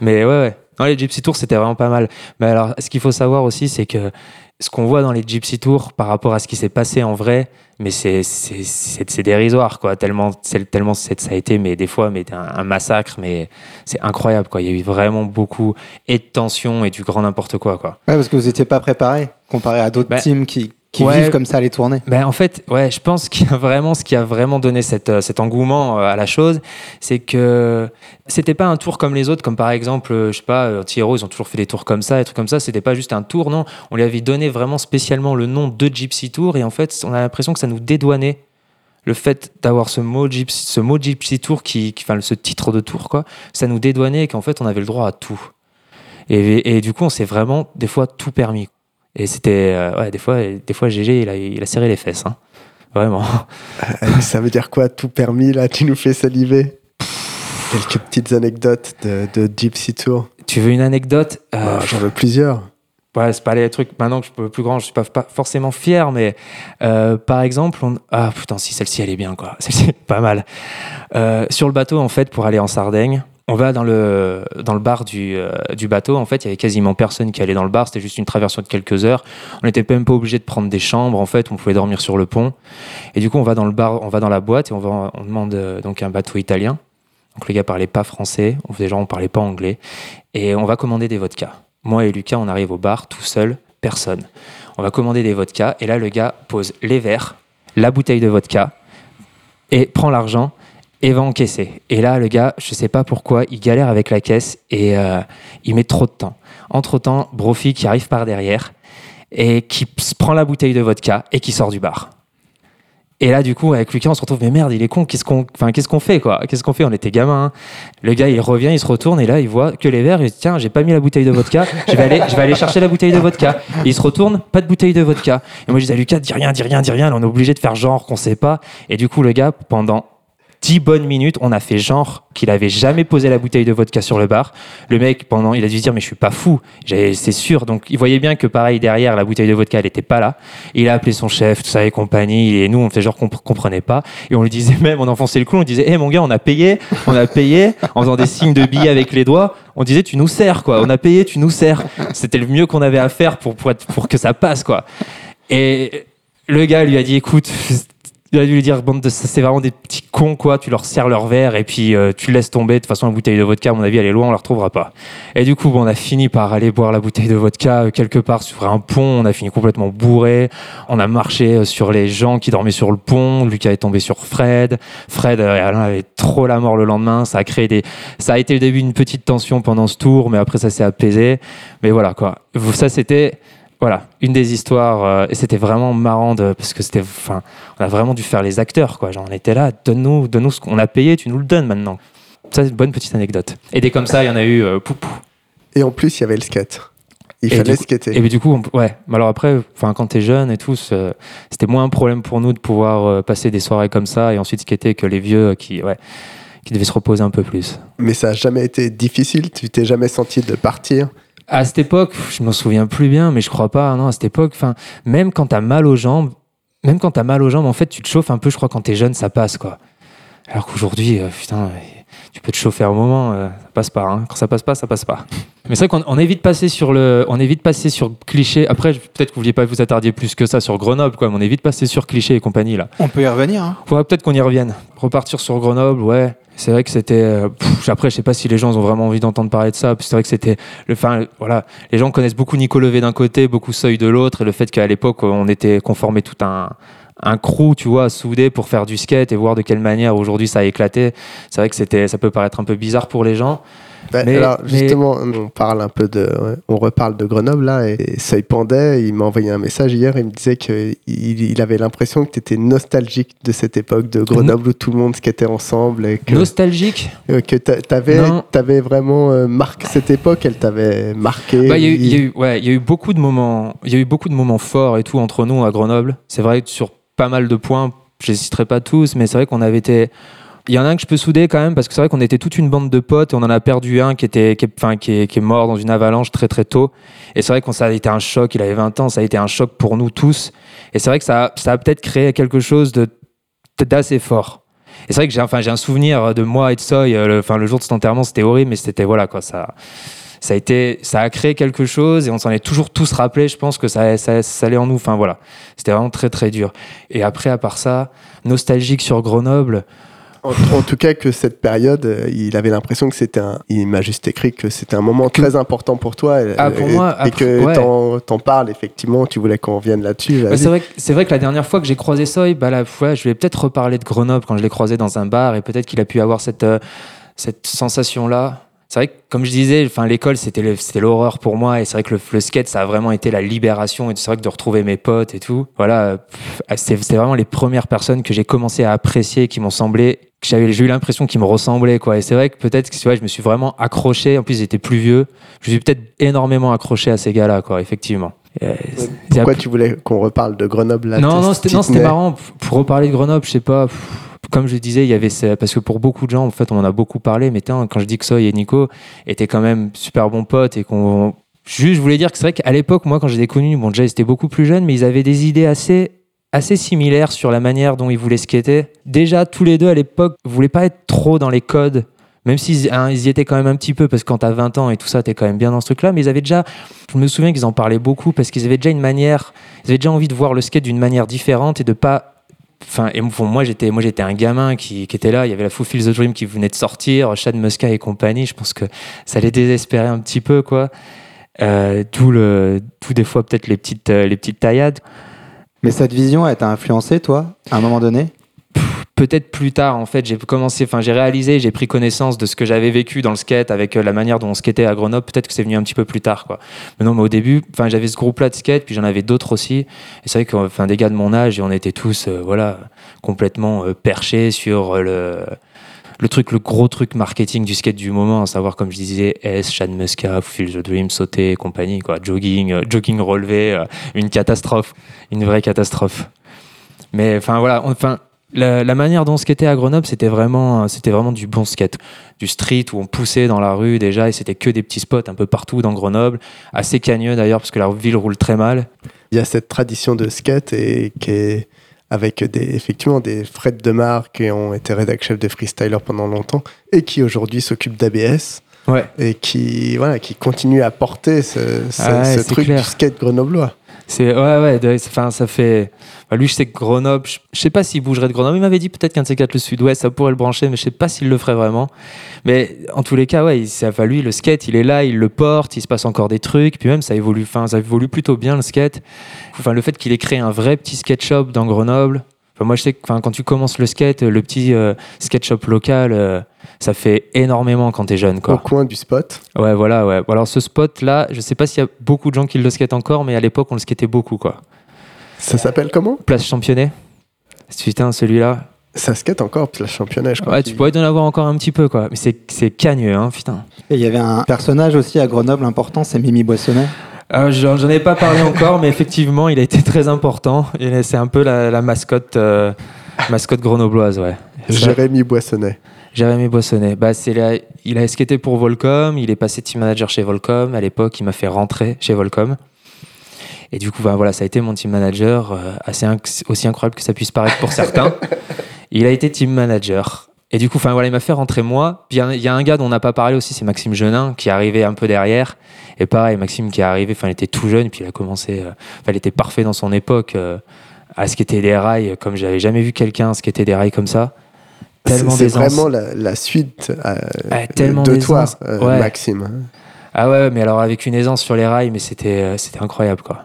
Mais ouais, ouais. Dans les Gypsy Tours, c'était vraiment pas mal. Mais alors, ce qu'il faut savoir aussi, c'est que ce qu'on voit dans les Gypsy Tours par rapport à ce qui s'est passé en vrai, mais c'est c'est- c'est c'est dérisoire, quoi. Tellement, tellement ça a été, mais des fois, mais un, un massacre, mais c'est incroyable, quoi. Il y a eu vraiment beaucoup et de tension et du grand n'importe quoi, quoi. Ouais, parce que vous n'étiez pas préparé comparé à d'autres Bah, teams qui, qui ouais. vivent comme ça les tournées. Ben, en fait, ouais, je pense a vraiment ce qui a vraiment donné cette, euh, cet engouement euh, à la chose, c'est que c'était pas un tour comme les autres, comme par exemple, euh, je sais pas, Tiro, ils ont toujours fait des tours comme ça, des trucs comme ça. C'était pas juste un tour, non. On lui avait donné vraiment spécialement le nom de Gypsy Tour, et en fait, on a l'impression que ça nous dédouanait le fait d'avoir ce mot Gypsy, ce mot Gypsy Tour, qui, qui- enfin, ce titre de tour, quoi, ça nous dédouanait et qu'en fait, on avait le droit à tout. Et, et du coup, on s'est vraiment des fois tout permis. Et c'était, euh, ouais, des fois, des fois, GG, il a, il a serré les fesses, hein. Vraiment. Ça veut dire quoi, tout permis là Tu nous fais saliver? Quelques petites anecdotes de, de Gypsy Tour. Tu veux une anecdote? Euh, Bah, J'en veux plusieurs. Ouais, c'est pas les trucs maintenant que je peux plus grand, je suis pas, pas forcément fier, mais euh, par exemple, on... ah putain, si celle-ci elle est bien quoi, celle-ci est pas mal. Euh, sur le bateau en fait, pour aller en Sardaigne, on va dans le dans le bar du euh, du bateau. En fait, il y avait quasiment personne qui allait dans le bar, c'était juste une traversée de quelques heures. On n'était même pas obligé de prendre des chambres. En fait, on pouvait dormir sur le pont. Et du coup, on va dans le bar, on va dans la boîte et on va on demande euh, donc un bateau italien. Donc les gars parlaient pas français, on genre on parlait pas anglais, et on va commander des vodkas. Moi et Lucas, on arrive au bar tout seul, personne. On va commander des vodkas et là le gars pose les verres, la bouteille de vodka et prend l'argent et va encaisser. Et là le gars, je sais pas pourquoi, il galère avec la caisse et euh, il met trop de temps. Entre temps, Brophy qui arrive par derrière et qui prend la bouteille de vodka et qui sort du bar. Et là, du coup, avec Lucas, on se retrouve, mais merde, il est con, qu'est-ce qu'on enfin, qu'est-ce fait, quoi? Qu'est-ce qu'on fait? On était gamins. hein. Le gars, il revient, il se retourne, et là, il voit que les verres, il dit, tiens, j'ai pas mis la bouteille de vodka, je vais aller, je vais aller chercher la bouteille de vodka. Et il se retourne, pas de bouteille de vodka. Et moi, je dis à Lucas, dis rien, dis rien, dis rien, Là, on est obligé de faire genre qu'on sait pas. Et du coup, le gars, pendant 10 bonnes minutes, on a fait genre qu'il avait jamais posé la bouteille de vodka sur le bar. Le mec, pendant, il a dû se dire, mais je suis pas fou, c'est sûr. Donc, il voyait bien que pareil, derrière, la bouteille de vodka, elle était pas là. Il a appelé son chef, tout ça et compagnie, et nous, on fait genre qu'on comprenait pas. Et on lui disait même, on enfonçait le clou, on disait, hé mon gars, on a payé, on a payé, en faisant des signes de billets avec les doigts. On disait, tu nous sers, quoi. On a payé, tu nous sers. C'était le mieux qu'on avait à faire pour, pour que ça passe, quoi. Et le gars lui a dit, écoute, il a dû lui dire, c'est vraiment des petits cons, quoi. Tu leur sers leur verre et puis euh, tu laisses tomber. De toute façon, la bouteille de vodka, à mon avis, elle est loin, on la retrouvera pas. Et du coup, bon, on a fini par aller boire la bouteille de vodka euh, quelque part sur un pont. On a fini complètement bourré. On a marché euh, sur les gens qui dormaient sur le pont. Lucas est tombé sur Fred. Fred, euh, Alain avait trop la mort le lendemain. Ça a créé des, ça a été le début d'une petite tension pendant ce tour, mais après ça s'est apaisé. Mais voilà, quoi. Ça, c'était, voilà, une des histoires, euh, et c'était vraiment marrant de, parce que c'était, enfin, on a vraiment dû faire les acteurs, quoi. Genre, on était là, donne-nous, donne-nous ce qu'on a payé, tu nous le donnes maintenant. Ça, c'est une bonne petite anecdote. Et des comme ça, il y en a eu, euh, poupou. Et en plus, il y avait le skate. Il Et fallait coup- skater. Et puis, du coup, on- ouais. Mais alors après, enfin, quand t'es jeune et tout, c'était moins un problème pour nous de pouvoir euh, passer des soirées comme ça et ensuite skater que les vieux qui, ouais, qui devaient se reposer un peu plus. Mais ça a jamais été difficile. Tu t'es jamais senti de partir. À cette époque, je m'en souviens plus bien, mais je crois pas. Non, à cette époque, enfin, même quand t'as mal aux jambes, même quand t'as mal aux jambes, en fait, tu te chauffes un peu. Je crois quand t'es jeune, ça passe, quoi. Alors qu'aujourd'hui, euh, putain, tu peux te chauffer un moment, euh, ça passe pas. hein. Quand ça passe pas, ça passe pas. Mais c'est vrai qu'on on évite de passer sur le, on évite de passer sur cliché. Après, je- peut-être que vous vouliez pas vous attarder plus que ça sur Grenoble, quoi. Mais on évite de passer sur cliché et compagnie là. On peut y revenir. hein. Faudrait peut-être qu'on y revienne. Repartir sur Grenoble, ouais. C'est vrai que c'était. euh, pff, après, je sais pas si les gens ont vraiment envie d'entendre parler de ça. puis C'est vrai que c'était. Le, enfin, voilà. Les gens connaissent beaucoup Nico Levé d'un côté, beaucoup Seuil de l'autre, et le fait qu'à l'époque, on était conformé tout un un crew, tu vois, soudé pour faire du skate et voir de quelle manière aujourd'hui ça a éclaté. C'est vrai que c'était, ça peut paraître un peu bizarre pour les gens. Bah, Mais- alors mais- justement, on parle un peu de, ouais, on reparle de Grenoble là, et Pandet, il m'a envoyé un message hier, il me disait qu'il il avait l'impression que tu étais nostalgique de cette époque de Grenoble où tout le monde skatait ensemble et que, Nostalgique. euh, que t'a- t'avais Non. avais vraiment euh, marqué cette époque, elle t'avait marqué. Bah, il y, a eu- il y a eu, ouais, il y a eu beaucoup de moments, il y a eu beaucoup de moments forts et tout entre nous à Grenoble. C'est vrai que sur pas mal de points, citerai pas tous, mais c'est vrai qu'on avait été. Il y en a un que je peux souder quand même parce que c'est vrai qu'on était toute une bande de potes et on en a perdu un qui était, enfin, qui est, mort dans une avalanche très très tôt. Et c'est vrai qu'on ça a été un choc. Il avait 20 ans, ça a été un choc pour nous tous. Et c'est vrai que ça, a- peut-être créé quelque chose d'assez fort. Et c'est vrai que j'ai enfin un souvenir de moi et de Soy. euh, Le, enfin le jour de cet enterrement, c'était horrible, mais c'était voilà quoi ça ça a été ça a créé quelque chose et on s'en est toujours tous rappelé je pense que ça ça, ça allait en nous enfin voilà c'était vraiment très très dur et après à part ça nostalgique sur Grenoble En, en tout cas, que cette période, euh, il avait l'impression que c'était un. Il m'a juste écrit que c'était un moment très important pour toi. et- Ah, pour et, moi, et après, que ouais. t'en parles, effectivement. Tu voulais qu'on revienne là-dessus. Bah, c'est vrai vrai que la dernière fois que j'ai croisé Soy bah là ouais, je vais peut-être reparler de Grenoble quand je l'ai croisé dans un bar et peut-être qu'il a pu avoir cette euh, cette sensation là c'est vrai que comme je disais enfin l'école c'était l'horreur pour moi et c'est vrai que le, le skate ça a vraiment été la libération et c'est vrai que de retrouver mes potes et tout. Voilà c'est- c'était vraiment les premières personnes que j'ai commencé à apprécier qui m'ont semblé que j'avais j'ai eu l'impression qu'ils me ressemblaient quoi. Et c'est vrai que peut-être que tu vois je me suis vraiment accroché. En plus j'étais plus vieux. Je me suis peut-être énormément accroché à ces gars là quoi effectivement. Et, euh, c'est- Pourquoi tu voulais qu'on reparle de Grenoble là non, non, c'était, marrant. Pour reparler de Grenoble, je sais pas. pff, Comme je disais, il y avait ce- parce que pour beaucoup de gens, en fait, on en a beaucoup parlé. Mais quand je dis que Soy et Nico étaient quand même super bons potes et qu'on. Juste, je voulais dire que c'est vrai qu'à l'époque, moi, quand je les ai connus, bon, déjà, ils étaient beaucoup plus jeunes, mais ils avaient des idées assez assez similaires sur la manière dont ils voulaient skater. Déjà, tous les deux à l'époque, voulaient pas être trop dans les codes. Même s'ils hein, ils y étaient quand même un petit peu, parce que quand t'as 20 ans et tout ça, t'es quand même bien dans ce truc-là, mais ils avaient déjà, je me souviens qu'ils en parlaient beaucoup, parce qu'ils avaient déjà une manière, ils avaient déjà envie de voir le skate d'une manière différente et de pas Enfin, moi j'étais, moi j'étais un gamin qui, était là. Il y avait la Feel the Dream qui venait de sortir, Chad Muska et compagnie. Je pense que ça les désespérait un petit peu, quoi. Euh, tout le, tout des fois peut-être les petites, euh, les petites taillades. Mais cette vision, elle t'a influencé, toi, à un moment donné? Peut-être plus tard, en fait, j'ai commencé, enfin, j'ai réalisé, j'ai pris connaissance de ce que j'avais vécu dans le skate avec euh, la manière dont on skatait à Grenoble. Peut-être que c'est venu un petit peu plus tard, quoi. Mais non, mais au début, enfin, j'avais ce groupe-là de skate, puis j'en avais d'autres aussi. Et c'est vrai que, enfin, des gars de mon âge, et on était tous, euh, voilà, complètement euh, perchés sur le, truc, le gros truc marketing du skate du moment, à savoir, comme je disais, S, Chad Muska, Feel the Dream, sauter compagnie, quoi. Jogging, jogging relevé, une catastrophe, une vraie catastrophe. Mais enfin voilà, enfin la, manière dont on skatait à Grenoble, c'était vraiment, c'était vraiment du bon skate, du street où on poussait dans la rue déjà et c'était que des petits spots un peu partout dans Grenoble, assez cagneux d'ailleurs parce que la ville roule très mal. Il y a cette tradition de skate et qui avec des, effectivement des Fred Demar qui ont été rédac chef de freestyler pendant longtemps et qui aujourd'hui s'occupent d'ABS Ouais. et qui voilà qui continue à porter ce, ce- Ah ouais, ce c'est truc clair. du skate grenoblois. C'est ouais ouais, enfin ça fait. bah, lui je sais que Grenoble, je, je sais pas s'il bougerait de Grenoble. Il m'avait dit peut-être qu'un de ces quatre le Sud-Ouest, ça pourrait le brancher, mais je sais pas s'il le ferait vraiment. Mais en tous les cas, ouais, il, ça, enfin, lui le skate, il est là, il le porte, il se passe encore des trucs, puis même ça évolue, enfin ça évolue plutôt bien le skate. Enfin le fait qu'il ait créé un vrai petit skate shop dans Grenoble. Enfin, moi je sais que quand tu commences le skate, le petit euh, skate shop local, euh, ça fait énormément quand t'es jeune Au quoi. coin du spot. Ouais voilà ouais. Bon, Alors ce spot là, je sais pas s'il y a beaucoup de gens qui le skatent encore, mais à l'époque on le skatait beaucoup quoi. Ça s'appelle comment? Place championnet. Putain, celui-là. Ça skate encore la championnet je crois. Ouais, tu pourrais en avoir encore un petit peu, quoi. Mais c'est, c'est cagneux, hein, putain. Et il y avait un personnage aussi à Grenoble important, c'est Mimi Boissonnet. Euh, j'en, ai pas parlé encore, mais effectivement, il a été très important. C'est un peu la, la mascotte, euh, mascotte grenobloise, ouais. Jérémy Boissonnet. Jérémy Boissonnet. Bah, c'est la- il a skaté pour Volcom, il est passé team manager chez Volcom. À l'époque, il m'a fait rentrer chez Volcom. Et du coup, bah, voilà, ça a été mon team manager, euh, assez inc- aussi incroyable que ça puisse paraître pour certains. il a été team manager. Et du coup, enfin voilà, il m'a fait rentrer moi. Puis il y a- il y, a un gars dont on n'a pas parlé aussi, c'est Maxime Genin, qui est arrivé un peu derrière. Et pareil, Maxime qui est arrivé, enfin il était tout jeune, puis il a commencé, euh, il était parfait dans son époque euh, à skater des rails, comme j'avais jamais vu quelqu'un skater des rails comme ça. C'est Tellement c'est vraiment la, la suite euh, tellement de toi, euh, Ouais. Maxime. Ah ouais, mais alors avec une aisance sur les rails, mais c'était euh, c'était incroyable quoi.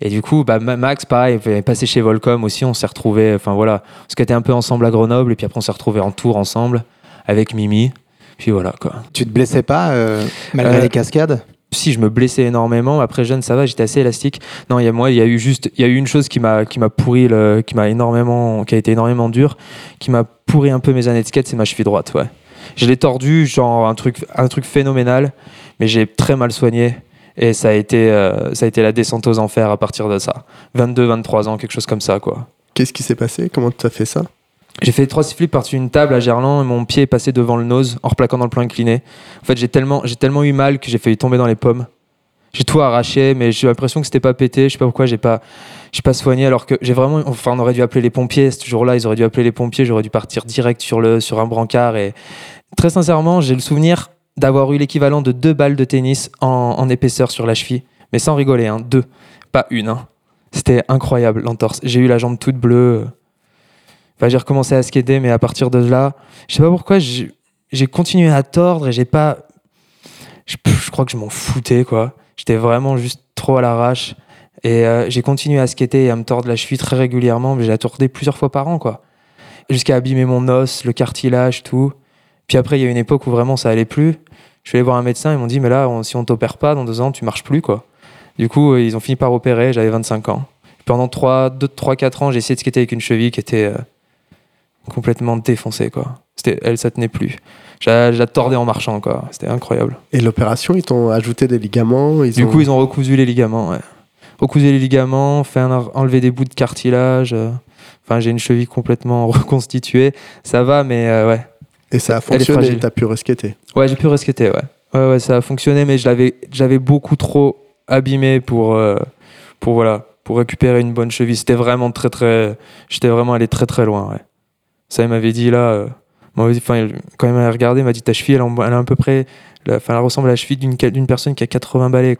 Et du coup, bah, Ma- Max, pareil, il est passé chez Volcom aussi, on s'est retrouvés, enfin voilà, on skatait un peu ensemble à Grenoble, et puis après on s'est retrouvés en tour ensemble avec Mimi. Puis voilà quoi. Tu te blessais pas euh, malgré Euh, les cascades? Si je me blessais énormément, après jeune ça va, j'étais assez élastique. Non, il y a moi, il y a eu juste, il y a eu une chose qui m'a qui m'a pourri, le, qui m'a énormément, qui a été énormément dure, qui m'a pourri un peu mes années de skate, c'est ma cheville droite, ouais. Je l'ai tordu, genre un truc, un truc phénoménal, mais j'ai très mal soigné et ça a été, euh, ça a été la descente aux enfers à partir de ça. 22, 23 ans, quelque chose comme ça, quoi. Qu'est-ce qui s'est passé? Comment tu as fait ça? J'ai fait trois flips par-dessus une table à Gerland et mon pied est passé devant le nose en replaquant dans le plan incliné. En fait, j'ai tellement, j'ai tellement eu mal que j'ai failli tomber dans les pommes. J'ai tout arraché, mais j'ai l'impression que c'était pas pété. Je sais pas pourquoi j'ai pas, j'ai pas soigné alors que j'ai vraiment, enfin, on aurait dû appeler les pompiers ce jour-là. Ils auraient dû appeler les pompiers. J'aurais dû partir direct sur le, sur un brancard et très sincèrement, j'ai le souvenir d'avoir eu l'équivalent de deux balles de tennis en, épaisseur sur la cheville, mais sans rigoler, hein, deux, pas une. hein. C'était incroyable l'entorse. J'ai eu la jambe toute bleue. Enfin, j'ai recommencé à skater, mais à partir de là, je sais pas pourquoi, j'ai continué à tordre et j'ai pas. Je, crois que je m'en foutais, quoi. J'étais vraiment juste trop à l'arrache. Et euh, j'ai continué à skater et à me tordre la cheville très régulièrement, mais j'ai la tordé plusieurs fois par an, quoi. Jusqu'à abîmer mon os, le cartilage, tout. Puis après, il y a une époque où vraiment ça allait plus. Je suis allé voir un médecin, ils m'ont dit, mais là, on- si on t'opère pas, dans deux ans, tu marches plus, quoi. Du coup, euh, ils ont fini par opérer, j'avais 25 ans. Pendant 3, 2, 3, 4 ans, j'ai essayé de skater avec une cheville qui était euh, complètement défoncée, quoi. Elle, ça tenait plus. Je la, tordais en marchant, quoi. C'était incroyable. Et l'opération, ils t'ont ajouté des ligaments ils Du ont- coup, ils ont recousu les ligaments, ouais. Recousu les ligaments, fait un, enlever des bouts de cartilage. euh. Enfin, j'ai une cheville complètement reconstituée. Ça va, mais euh, ouais. Et ça a fonctionné, t'as pu reskater. Ouais, j'ai pu reskater, ouais. Ouais, ouais, ça a fonctionné, mais je l'avais, j'avais beaucoup trop abîmé pour, euh, pour, voilà, pour récupérer une bonne cheville. C'était vraiment très, très. J'étais vraiment allé très, très loin, ouais. Ça, il m'avait dit là. euh, enfin, quand il m'a regardé, il m'a dit ta cheville, elle, elle est à peu près. la- Enfin, elle ressemble à la cheville d'une, personne qui a 80 balais.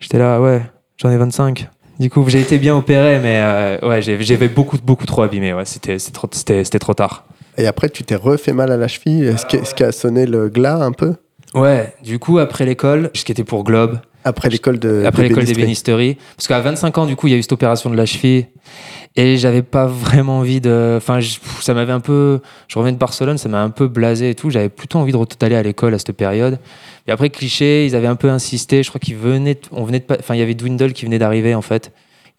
J'étais là, ouais, j'en ai 25. Du coup, j'ai été bien opéré, mais euh, ouais, j'avais beaucoup, beaucoup trop abîmé. Ouais, c'était, trop, c'était trop tard. Et après, tu t'es refait mal à la cheville. Est-ce que- est-ce qui a sonné le glas un peu? Ouais, du coup, après l'école, ce qui était pour Globe, Après l'école de après l'école des bénisteries. Parce qu'à 25 ans, du coup, il y a eu cette opération de la cheville. Et j'avais pas vraiment envie de. Enfin, je- ça m'avait un peu. Je revenais de Barcelone, ça m'a un peu blasé et tout. J'avais plutôt envie de retourner à l'école à cette période. Et après, cliché, ils avaient un peu insisté. Je crois qu'ils venaient. On venait de. Enfin, il y avait Dwindle qui venait d'arriver, en fait.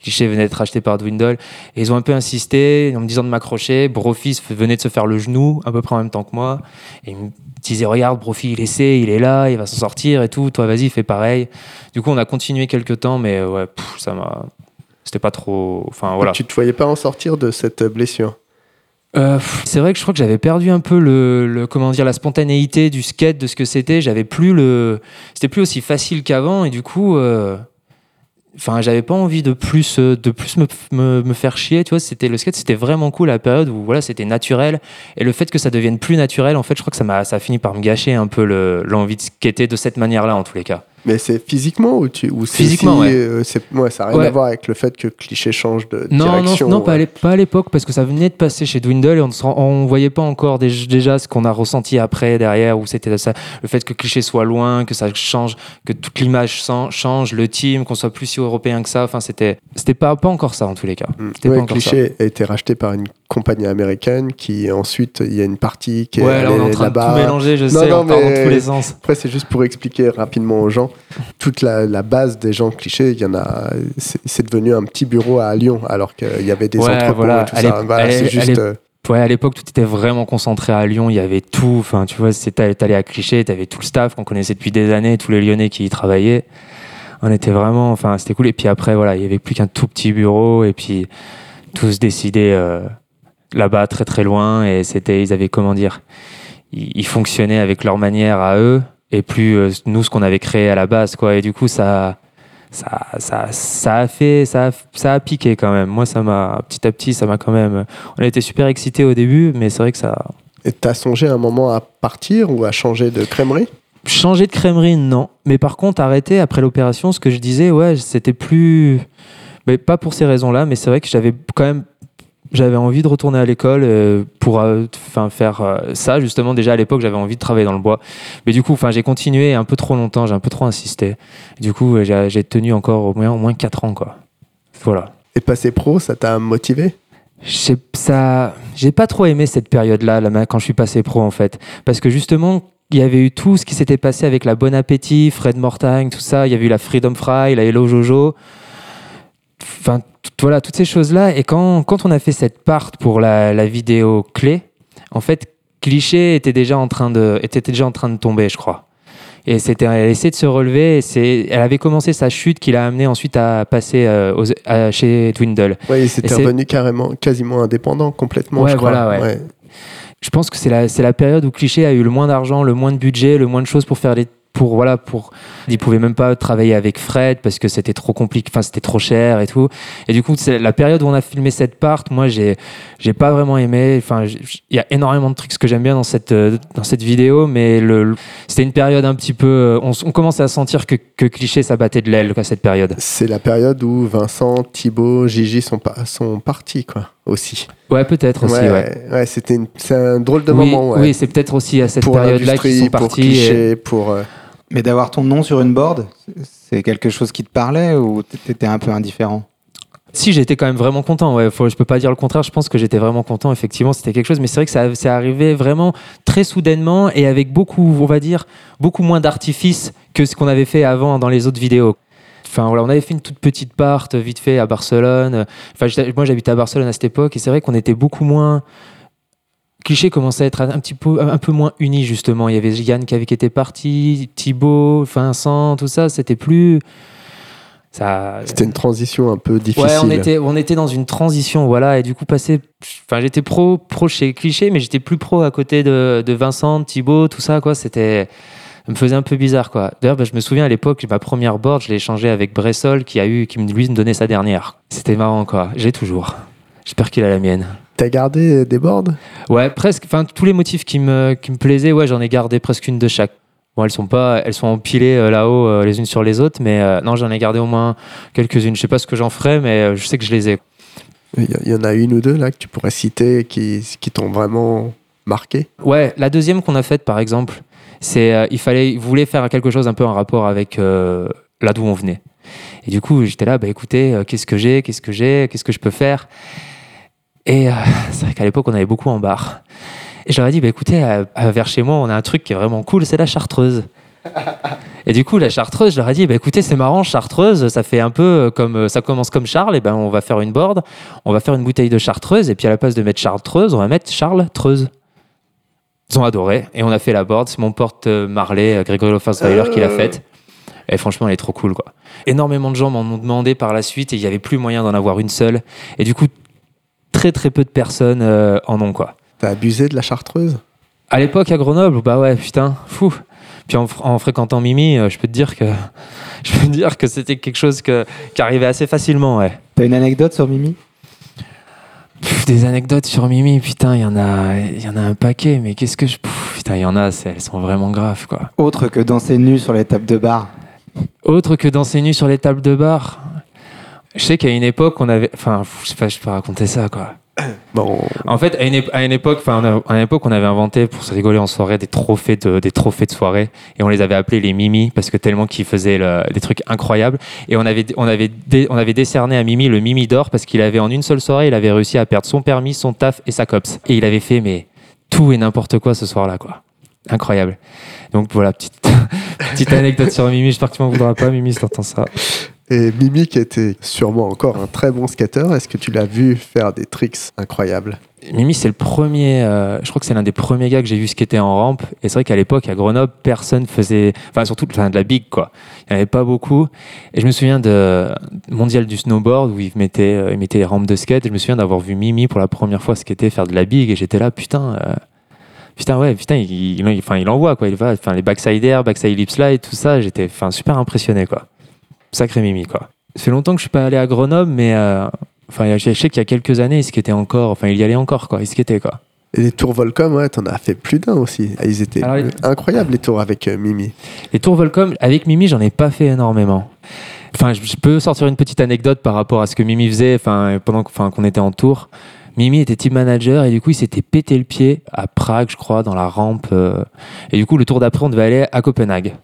Cliché venait d'être acheté par Dwindle. Et ils ont un peu insisté en me disant de m'accrocher. Brofist venait de se faire le genou à peu près en même temps que moi. Et ils me disaient Regarde, Brofi, il essaie, il est là, il va s'en sortir et tout. Toi, vas-y, fais pareil. Du coup, on a continué quelques temps, mais ouais, pff, ça m'a. C'était pas trop. Enfin, voilà. Tu te voyais pas en sortir de cette blessure? Euh, c'est vrai que je crois que j'avais perdu un peu le, le- comment dire la spontanéité du skate de ce que c'était j'avais plus le c'était plus aussi facile qu'avant et du coup euh, enfin j'avais pas envie de plus euh, de plus me, me, faire chier tu vois. C'était le skate c'était vraiment cool la période où voilà c'était naturel. Et le fait que ça devienne plus naturel en fait je crois que ça m'a ça a fini par me gâcher un peu le- l'envie de skater de cette manière là en tous les cas Mais c'est physiquement ou, tu, ou Physiquement, ouais. euh, ouais, ça n'a rien Ouais. à voir avec le fait que Cliché change de Non, non, direction. non, pas à ouais. l'ép- pas à l'époque, parce que ça venait de passer chez Dwindle et on ne voyait pas encore dé- déjà ce qu'on a ressenti après, derrière, où c'était ça, le fait que Cliché soit loin, que ça change, que toute l'image change, le team, qu'on soit plus si européen que ça. Enfin, c'était, c'était pas, pas encore ça en tous les cas. Mm. C'était Ouais, pas Cliché a été racheté par une compagnie américaine qui ensuite il y a une partie qui est Ouais, là, on est en train de tout mélanger, je Non, sais, non, on part dans tous les sens. Après, c'est juste pour expliquer rapidement aux gens. Toute la, la base des gens clichés, il y en a. C'est c'est devenu un petit bureau à Lyon, alors qu'il y avait des Ouais, entrepôts voilà. et tout ça. Voilà, c'est juste. euh, Ouais, à l'époque, tout était vraiment concentré à Lyon. Il y avait tout. Enfin, tu vois, c'était t'allais à Cliché, t'avais tout le staff qu'on connaissait depuis des années, tous les Lyonnais qui y travaillaient. On était vraiment, enfin, c'était cool. Et puis après, voilà, il y avait plus qu'un tout petit bureau et puis tous décidaient euh, là-bas, très très loin. Et c'était, ils avaient comment dire, ils, ils fonctionnaient avec leur manière à eux et plus euh, nous ce qu'on avait créé à la base, quoi. Et du coup, ça. Ça, ça, ça a fait, ça a, ça a piqué quand même. Moi, ça m'a, petit à petit, ça m'a quand même. On a été super excités au début, mais c'est vrai que ça, Et t'as songé un moment à partir ou à changer de crèmerie? Changer de crèmerie, non. Mais par contre, arrêter après l'opération, ce que je disais, ouais, c'était plus. Mais pas pour ces raisons-là, mais c'est vrai que j'avais quand même. J'avais envie de retourner à l'école euh, pour euh, enfin, faire euh, ça. Justement, déjà à l'époque, j'avais envie de travailler dans le bois. Mais du coup, enfin, j'ai continué un peu trop longtemps, j'ai un peu trop insisté. Du coup, j'ai tenu encore au moins, au moins 4 ans, quoi. Voilà. Et passer pro, ça t'a motivé? J'ai ça, j'ai pas trop aimé cette période-là, là, quand je suis passé pro en fait, parce que justement, il y avait eu tout ce qui s'était passé avec la Bon Appétit, Fred Mortagne, tout ça. Il y avait eu la Freedom Fry, la Hello Jojo. Enfin, voilà, toutes ces choses-là. Et quand, quand on a fait cette part pour la, la vidéo clé, en fait, Cliché était déjà en train de, était déjà en train de tomber, je crois. Et c'était, elle essayait de se relever. Et elle avait commencé sa chute qui l'a amené ensuite à passer euh, aux- à- chez Dwindle. Oui, c'était revenu carrément, quasiment indépendant, complètement. Ouais, je crois. voilà, ouais. je pense que c'est la, c'est la période où Cliché a eu le moins d'argent, le moins de budget, le moins de choses pour faire les. Pour, voilà, pour. Ils pouvaient même pas travailler avec Fred parce que c'était trop compliqué, enfin, c'était trop cher et tout. Et du coup, c'est la période où on a filmé cette part, moi, j'ai, j'ai pas vraiment aimé. Enfin, il y a énormément de trucs que j'aime bien dans cette, euh, dans cette vidéo, mais le, c'était une période un petit peu. euh, On, on commençait à sentir que, que Cliché, ça battait de l'aile, quoi, cette période. C'est la période où Vincent, Thibaut, Gigi sont, pas, sont partis, quoi, aussi. Ouais, peut-être aussi, ouais. ouais, ouais, c'était une- c'est un drôle de oui, moment, ouais. oui, c'est peut-être aussi à cette pour période-là qu'ils sont pour partis. et- pour... euh, Mais d'avoir ton nom sur une board, c'est quelque chose qui te parlait ou t'étais un peu indifférent? Si, j'étais quand même vraiment content. Ouais, faut, je peux pas dire le contraire. Je pense que j'étais vraiment content. Effectivement, c'était quelque chose. Mais c'est vrai que ça, c'est arrivé vraiment très soudainement et avec beaucoup, on va dire, beaucoup moins d'artifice que ce qu'on avait fait avant dans les autres vidéos. Enfin voilà, on avait fait une toute petite part euh, vite fait à Barcelone. Enfin, moi j'habitais à Barcelone à cette époque et c'est vrai qu'on était beaucoup moins. Cliché commençait à être un petit peu, un peu moins uni justement. Il y avait Yann qui avait qui était parti, Thibaut, Vincent, tout ça. C'était plus. Ça, C'était une transition un peu difficile. Ouais, on était, on était dans une transition, voilà, et du coup, passé. Enfin, j'étais pro, pro chez Cliché, mais j'étais plus pro à côté de, de Vincent, Thibaut, tout ça, quoi. C'était. Me faisait un peu bizarre, quoi. D'ailleurs, bah, je me souviens à l'époque, ma première board, je l'ai échangée avec Bressol, qui a eu, qui lui me donnait sa dernière. C'était marrant, quoi. J'ai toujours. J'espère qu'il a la mienne. T'as gardé des boards? Ouais, presque. Enfin, tous les motifs qui me, qui me plaisaient, ouais, j'en ai gardé presque une de chaque. Bon, elles sont pas, elles sont empilées euh, là-haut euh, les unes sur les autres, mais euh, non, j'en ai gardé au moins quelques-unes. Je sais pas ce que j'en ferai, mais je sais que je les ai. Il y, il y en a une ou deux là que tu pourrais citer qui, qui t'ont vraiment marqué? Ouais, la deuxième qu'on a faite, par exemple, c'est euh, il fallait, il voulait faire quelque chose un peu en rapport avec euh, là d'où on venait. Et du coup, j'étais là, bah écoutez, euh, qu'est-ce que j'ai, qu'est-ce que j'ai, qu'est-ce que je peux faire? Et c'est vrai qu'à l'époque, on avait beaucoup en bar. Et je leur ai dit, bah écoutez, euh, vers chez moi, on a un truc qui est vraiment cool, c'est la chartreuse. Et du coup, la chartreuse, je leur ai dit, bah écoutez, c'est marrant, chartreuse, ça fait un peu comme ça commence comme Charles, et ben on va faire une board, on va faire une bouteille de chartreuse, et puis à la place de mettre chartreuse, on va mettre Charles Treuse. Ils ont adoré, et on a fait la board. C'est mon porte euh, Marley, euh, Grégory Lofansweiler, qui l'a faite. Et franchement, elle est trop cool, quoi. Énormément de gens m'en ont demandé par la suite, et il n'y avait plus moyen d'en avoir une seule. Et du coup, très très peu de personnes euh, en ont, quoi. T'as abusé de la chartreuse? À l'époque, à Grenoble, bah ouais, putain, fou. Puis en, fr- en fréquentant Mimi, euh, je peux te dire que je peux te dire que c'était quelque chose que, qui arrivait assez facilement, ouais. T'as une anecdote sur Mimi? Pff, des anecdotes sur Mimi, putain, il y en a, il y en a un paquet, mais qu'est-ce que je, pff, putain, il y en a, elles sont vraiment graves, quoi. Autre que danser nu sur les tables de bar Autre que danser nu sur les tables de bar. Je sais qu'à une époque, on avait, enfin, je sais pas, je peux raconter ça, quoi. En fait, à une, époque, enfin, à une époque, on avait inventé pour se rigoler en soirée des trophées de, des trophées de soirée et on les avait appelés les Mimi parce que tellement qu'ils faisaient des trucs incroyables. Et on avait, on avait, on avait décerné à Mimi le Mimi d'or parce qu'il avait en une seule soirée, il avait réussi à perdre son permis, son taf et sa cops. Et il avait fait mais tout et n'importe quoi ce soir-là, quoi. Incroyable. Donc voilà, petite, petite anecdote sur Mimi. J'espère que tu m'en voudras pas, Mimi, si t'entends ça. Et Mimi qui était sûrement encore un très bon skater, est-ce que tu l'as vu faire des tricks incroyables? Mimi, c'est le premier, euh, je crois que c'est l'un des premiers gars que j'ai vu skater en rampe. Et c'est vrai qu'à l'époque, à Grenoble, personne faisait, enfin, surtout enfin, de la big, quoi. Il n'y en avait pas beaucoup. Et je me souviens de mondial du snowboard où il mettait, euh, il mettait les rampes de skate. Et je me souviens d'avoir vu Mimi pour la première fois skater, faire de la big. Et j'étais là, putain, euh, putain, ouais, putain, il, il, il envoie, quoi. Il va, enfin, les backside air, backside lip slide, tout ça. J'étais, enfin, super impressionné, quoi. Sacré Mimi, quoi. Ça fait longtemps que je suis pas allé à Grenoble, mais, euh, Enfin, je sais qu'il y a quelques années, il skatait encore. Enfin, il y allait encore, quoi. Il skatait, quoi. Et les tours Volcom, ouais, t'en as fait plus d'un aussi. Ah, Ils étaient Alors, les- incroyables les tours avec euh, Mimi. Les tours Volcom, avec Mimi, j'en ai pas fait énormément. Enfin, je, peux sortir une petite anecdote par rapport à ce que Mimi faisait enfin, pendant qu'on était en tour. Mimi était team manager et du coup, il s'était pété le pied à Prague, je crois, dans la rampe. euh, et du coup, le tour d'après, on devait aller à Copenhague.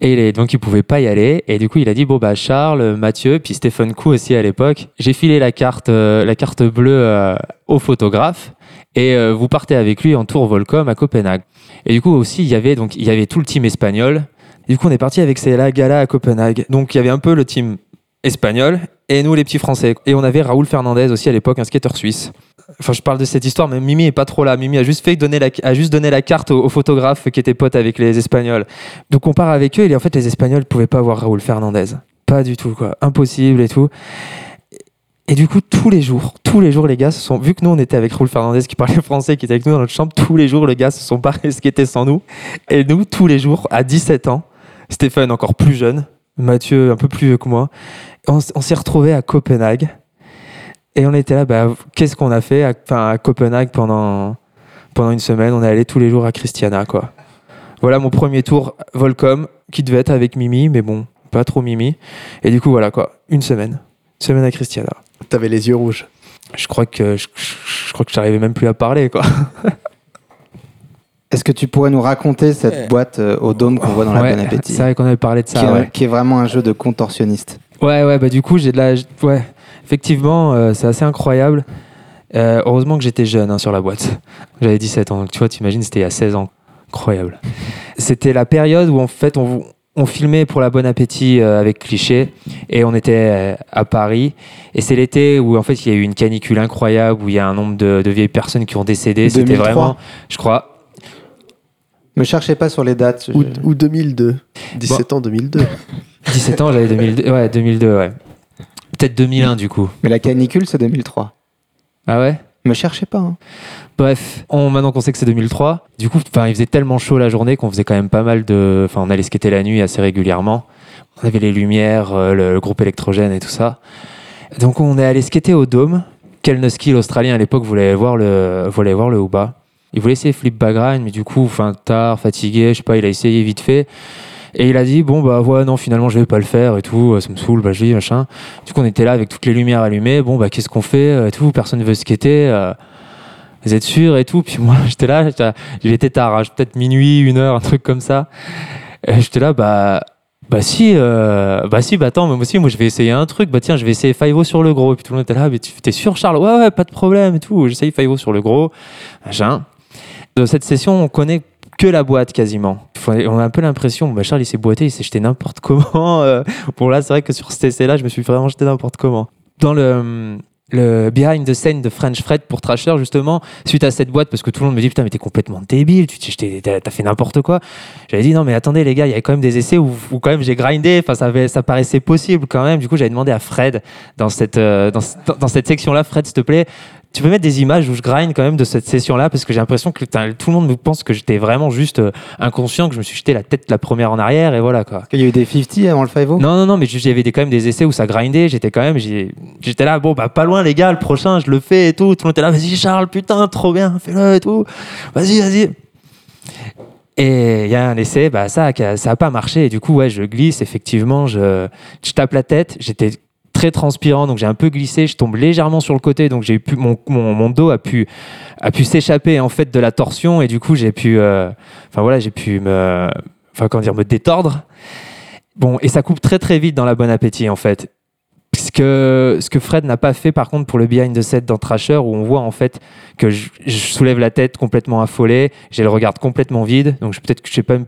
Et donc, il pouvait pas y aller. Et du coup, il a dit bon bah Charles, Mathieu, puis Stephen Kou aussi à l'époque. J'ai filé la carte, euh, la carte bleue euh, au photographe et euh, vous partez avec lui en tour Volcom à Copenhague. Et du coup aussi, il y avait donc il y avait tout le team espagnol. Du coup, on est parti avec la gala à Copenhague. Donc, il y avait un peu le team espagnol et nous les petits français. Et on avait Raoul Fernandez aussi à l'époque, un skateur suisse. Enfin, je parle de cette histoire, mais Mimi est pas trop là. Mimi a juste fait donner la, a juste donné la carte au, au photographe qui était pote avec les Espagnols. Donc on part avec eux et en fait les Espagnols pouvaient pas voir Raoul Fernandez. Pas du tout quoi, impossible et tout. Et du coup tous les jours, tous les jours les gars se sont vu que nous on était avec Raoul Fernandez qui parlait français, qui était avec nous dans notre chambre, tous les jours les gars se sont pas skater sans nous. Et nous tous les jours à 17 ans, Stéphane encore plus jeune, Mathieu un peu plus vieux que moi, on, s'est retrouvés à Copenhague. Et on était là, bah, qu'est-ce qu'on a fait à, enfin, à Copenhague pendant, pendant une semaine? On est allé tous les jours à Christiana, quoi. Voilà mon premier tour Volcom, qui devait être avec Mimi, mais bon, pas trop Mimi. Et du coup, voilà, quoi, une semaine. Une semaine à Christiana. T'avais les yeux rouges. Je crois que je, je crois que j'arrivais même plus à parler, quoi. Est-ce que tu pourrais nous raconter cette boîte euh, au dôme qu'on voit dans la Ouais, Bon Appétit C'est vrai qu'on avait parlé de qui, ça, est, ouais. qui est vraiment un jeu de contorsionniste. Ouais, ouais, bah du coup, j'ai de la. Ouais, effectivement, euh, c'est assez incroyable. Euh, heureusement que j'étais jeune hein, sur la boîte. J'avais 17 ans, donc tu vois, t'imagines, c'était il y a 16 ans. Incroyable. C'était la période où en fait on, on filmait pour la Bon Appétit euh, avec Cliché et on était euh, à Paris. Et c'est l'été où en fait il y a eu une canicule incroyable, où il y a un nombre de, de vieilles personnes qui ont décédé. C'était 2003. vraiment, je crois, Me cherchez pas sur les dates. Ou, je- ou 2002. 17 ans 2002. 17 ans, j'avais 2002, ouais, 2002, ouais. Peut-être 2001 du coup. Mais la canicule, c'est 2003. Ah ouais? Me cherchez pas. hein. Bref, on, maintenant qu'on sait que c'est 2003, du coup, il faisait tellement chaud la journée qu'on faisait quand même pas mal de. Enfin, on allait skater la nuit assez régulièrement. On avait les lumières, euh, le, le groupe électrogène et tout ça. Donc, on est allé skater au Dôme. Kelnoski, l'Australien à l'époque, voulait voir le, voulait voir le. Il voulait essayer flip background, mais du coup, enfin, tard, fatigué, je sais pas, il a essayé vite fait. Et il a dit, bon, bah, ouais, non, finalement, je vais pas le faire et tout, ça me saoule, bah, je machin. Du coup, on était là avec toutes les lumières allumées, bon, bah, qu'est-ce qu'on fait euh, et tout, personne ne veut skater. euh, vous êtes sûr et tout Puis moi, j'étais là, j'étais- il était tard, hein, peut-être minuit, une heure, un truc comme ça. J'étais là, bah. Bah si, euh, bah si, bah attends, moi aussi, moi je vais essayer un truc, bah tiens, je vais essayer Five sur le gros. Et puis tout le monde était là, mais tu t'es sûr, Charles? Ouais, ouais, pas de problème et tout. J'essaye Five sur le gros, machin. De cette session, on connaît que la boîte quasiment. On a un peu l'impression, bah Charles il s'est boité, il s'est jeté n'importe comment. euh. Bon là, c'est vrai que sur cet essai-là, je me suis vraiment jeté n'importe comment. Dans le, behind the scene de French Fred pour Trasher, justement, suite à cette boîte, parce que tout le monde me dit putain, mais t'es complètement débile, tu t'as fait n'importe quoi. J'avais dit non, mais attendez les gars, il y avait quand même des essais où, quand même j'ai grindé, enfin ça, avait- ça paraissait possible quand même. Du coup, j'avais demandé à Fred dans cette, euh, dans, dans cette section-là, Fred, s'il te plaît, tu peux mettre des images où je grind quand même de cette session-là parce que j'ai l'impression que tout le monde me pense que j'étais vraiment juste euh, inconscient, que je me suis jeté la tête la première en arrière et voilà quoi. Il y a eu des 50 avant le 5 Non, non, non, mais il y avait des, quand même des essais où ça grindait. J'étais quand même, j'étais là, bon, bah, pas loin, les gars, le prochain, je le fais et tout. Tout le monde était là, vas-y, Charles, putain, trop bien, fais-le et tout. Vas-y, vas-y. Et il y a un essai, bah, ça, a- ça a pas marché. Et du coup, ouais, je glisse, effectivement, je, je tape la tête. J'étais très transpirant, donc j'ai un peu glissé. Je tombe légèrement sur le côté, donc j'ai pu, mon, dos a pu, a pu s'échapper, en fait, de la torsion. Et du coup, j'ai pu, euh, enfin, voilà, j'ai pu me, enfin, comment dire, me détordre. Bon, et ça coupe très très vite dans la bonne appétit en fait. Ce que, Fred n'a pas fait par contre pour le behind the set dans Trasher où on voit en fait que je, soulève la tête complètement affolé, j'ai le regard complètement vide, donc peut-être que je sais pas,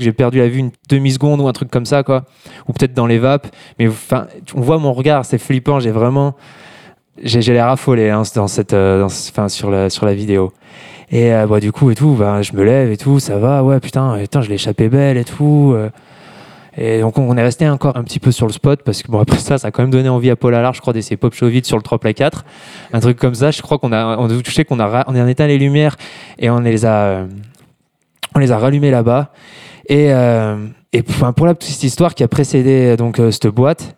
j'ai perdu la vue une demi seconde ou un truc comme ça quoi, ou peut-être dans les vapes, mais enfin on voit mon regard, c'est flippant, j'ai vraiment, j'ai j'ai l'air affolé hein, dans cette, euh, enfin sur la sur la vidéo. Et euh, bah, du coup et tout, ben, je me lève et tout, ça va, ouais putain, putain je l'ai échappé belle et tout. euh. Et donc on est resté encore un petit peu sur le spot parce que bon après ça ça a quand même donné envie à Paul Allard je crois d'essayer Pop Show vite sur le 3 play 4 un truc comme ça je crois qu'on a on a touché qu'on a on a éteint les lumières et on les a euh, on les a rallumés là-bas et euh, et enfin, pour la petite histoire qui a précédé donc euh, cette boîte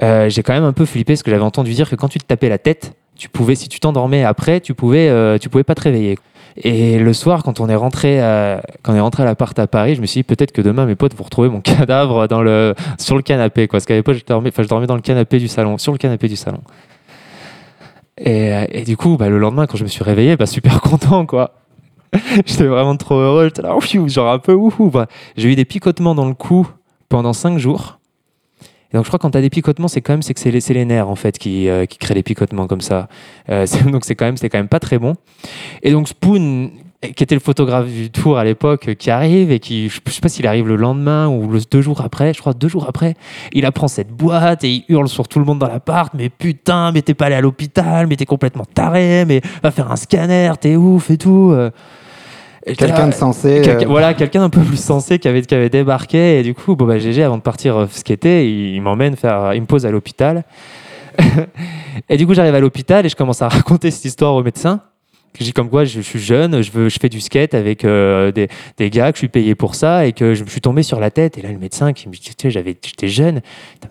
j'ai quand même un peu flippé parce que j'avais entendu dire que quand tu te tapais la tête tu pouvais, si tu t'endormais après, tu pouvais, tu pouvais pas te réveiller. Et le soir, quand on est rentré, à, quand on est rentré à l'appart à Paris, je me suis dit peut-être que demain mes potes vont retrouver mon cadavre dans le, sur le canapé. Parce qu'à l'époque, je dormais, je dormais dans le canapé du salon, sur le canapé du salon. Et, euh, du coup, bah, le lendemain, quand je me suis réveillé, bah, super content, quoi. J'étais vraiment trop heureux. J'étais là, genre un peu ouh. Bah, j'ai eu des picotements dans le cou pendant 5 jours. Et donc je crois que quand tu as des picotements, c'est quand même c'est que c'est les, les nerfs en fait qui, euh, qui créent les picotements comme ça. Euh, donc c'est quand même quand même pas très bon. Et donc Spoon, qui était le photographe du tour à l'époque, euh, qui arrive et qui je sais pas s'il arrive le lendemain ou deux jours après, je crois deux jours après, il apprend cette boîte et il hurle sur tout le monde dans l'appart. Mais putain, mais t'es pas allé à l'hôpital, mais t'es complètement taré, mais va faire un scanner, t'es ouf et tout. Euh. Quelqu'un de sensé. Euh, Voilà, quelqu'un d'un peu plus sensé qui avait, qui avait débarqué. Et du coup, bon, bah, GG, avant de partir euh, skater, il, il m'emmène faire. Il me pose à l'hôpital. et du coup, j'arrive à l'hôpital et je commence à raconter cette histoire au médecin. Que j'ai comme quoi je, je suis jeune, je, veux, je fais du skate avec euh, des, des gars, que je suis payé pour ça et que je me suis tombé sur la tête. Et là, le médecin qui me dit Tu sais, j'avais- j'étais jeune.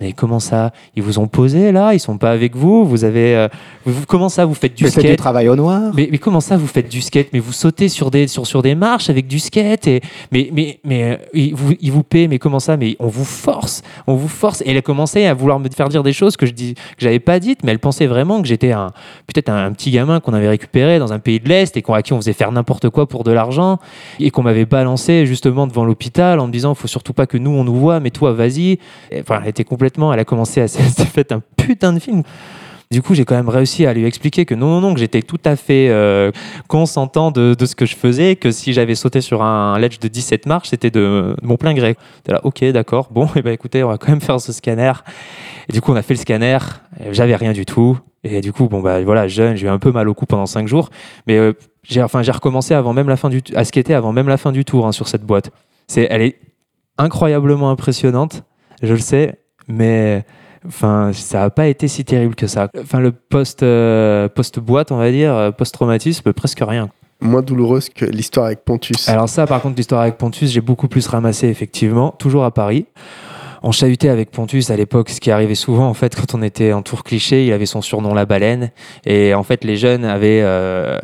Mais comment ça? Ils vous ont posé là? Ils sont pas avec vous? Vous avez. euh, vous- comment ça Vous faites du mais c'est skate? du travail au noir. mais, mais comment ça, vous faites du skate? Mais vous sautez sur des, sur, sur des marches avec du skate et, Mais, mais, mais euh, il, vous, il vous paie, mais comment ça? Mais on vous force, on vous force. Et elle a commencé à vouloir me faire dire des choses que je dis, que j'avais pas dites, mais elle pensait vraiment que j'étais un, peut-être un, un petit gamin qu'on avait récupéré dans un pays de l'Est et à qui on faisait faire n'importe quoi pour de l'argent et qu'on m'avait balancé justement devant l'hôpital en me disant, faut surtout pas que nous on nous voit, mais toi vas-y. Enfin, elle était complètement, elle a commencé à s'est fait un putain de film. Du coup, j'ai quand même réussi à lui expliquer que non, non, non, que j'étais tout à fait euh, consentant de, ce que je faisais, que si j'avais sauté sur un ledge de 17 marches, c'était de, mon plein gré. Là, ok, d'accord, bon, et ben écoutez, on va quand même faire ce scanner. Et du coup, on a fait le scanner, j'avais rien du tout. Et du coup, bon, bah voilà, jeune, j'ai eu un peu mal au cou pendant 5 jours, mais euh, j'ai enfin, recommencé avant même la fin du, à skater avant même la fin du tour hein, sur cette boîte. C'est, elle est incroyablement impressionnante, je le sais, mais Enfin, ça n'a pas été si terrible que ça. Enfin, le post, euh, post-boîte, on va dire, euh, post-traumatisme, presque rien. Moins douloureuse que l'histoire avec Pontus. Alors ça, par contre, l'histoire avec Pontus, j'ai beaucoup plus ramassé, effectivement, toujours à Paris. On chahutait avec Pontus à l'époque, ce qui arrivait souvent, en fait, quand on était en tour cliché, il avait son surnom La Baleine. Et en fait, les jeunes avaient... euh,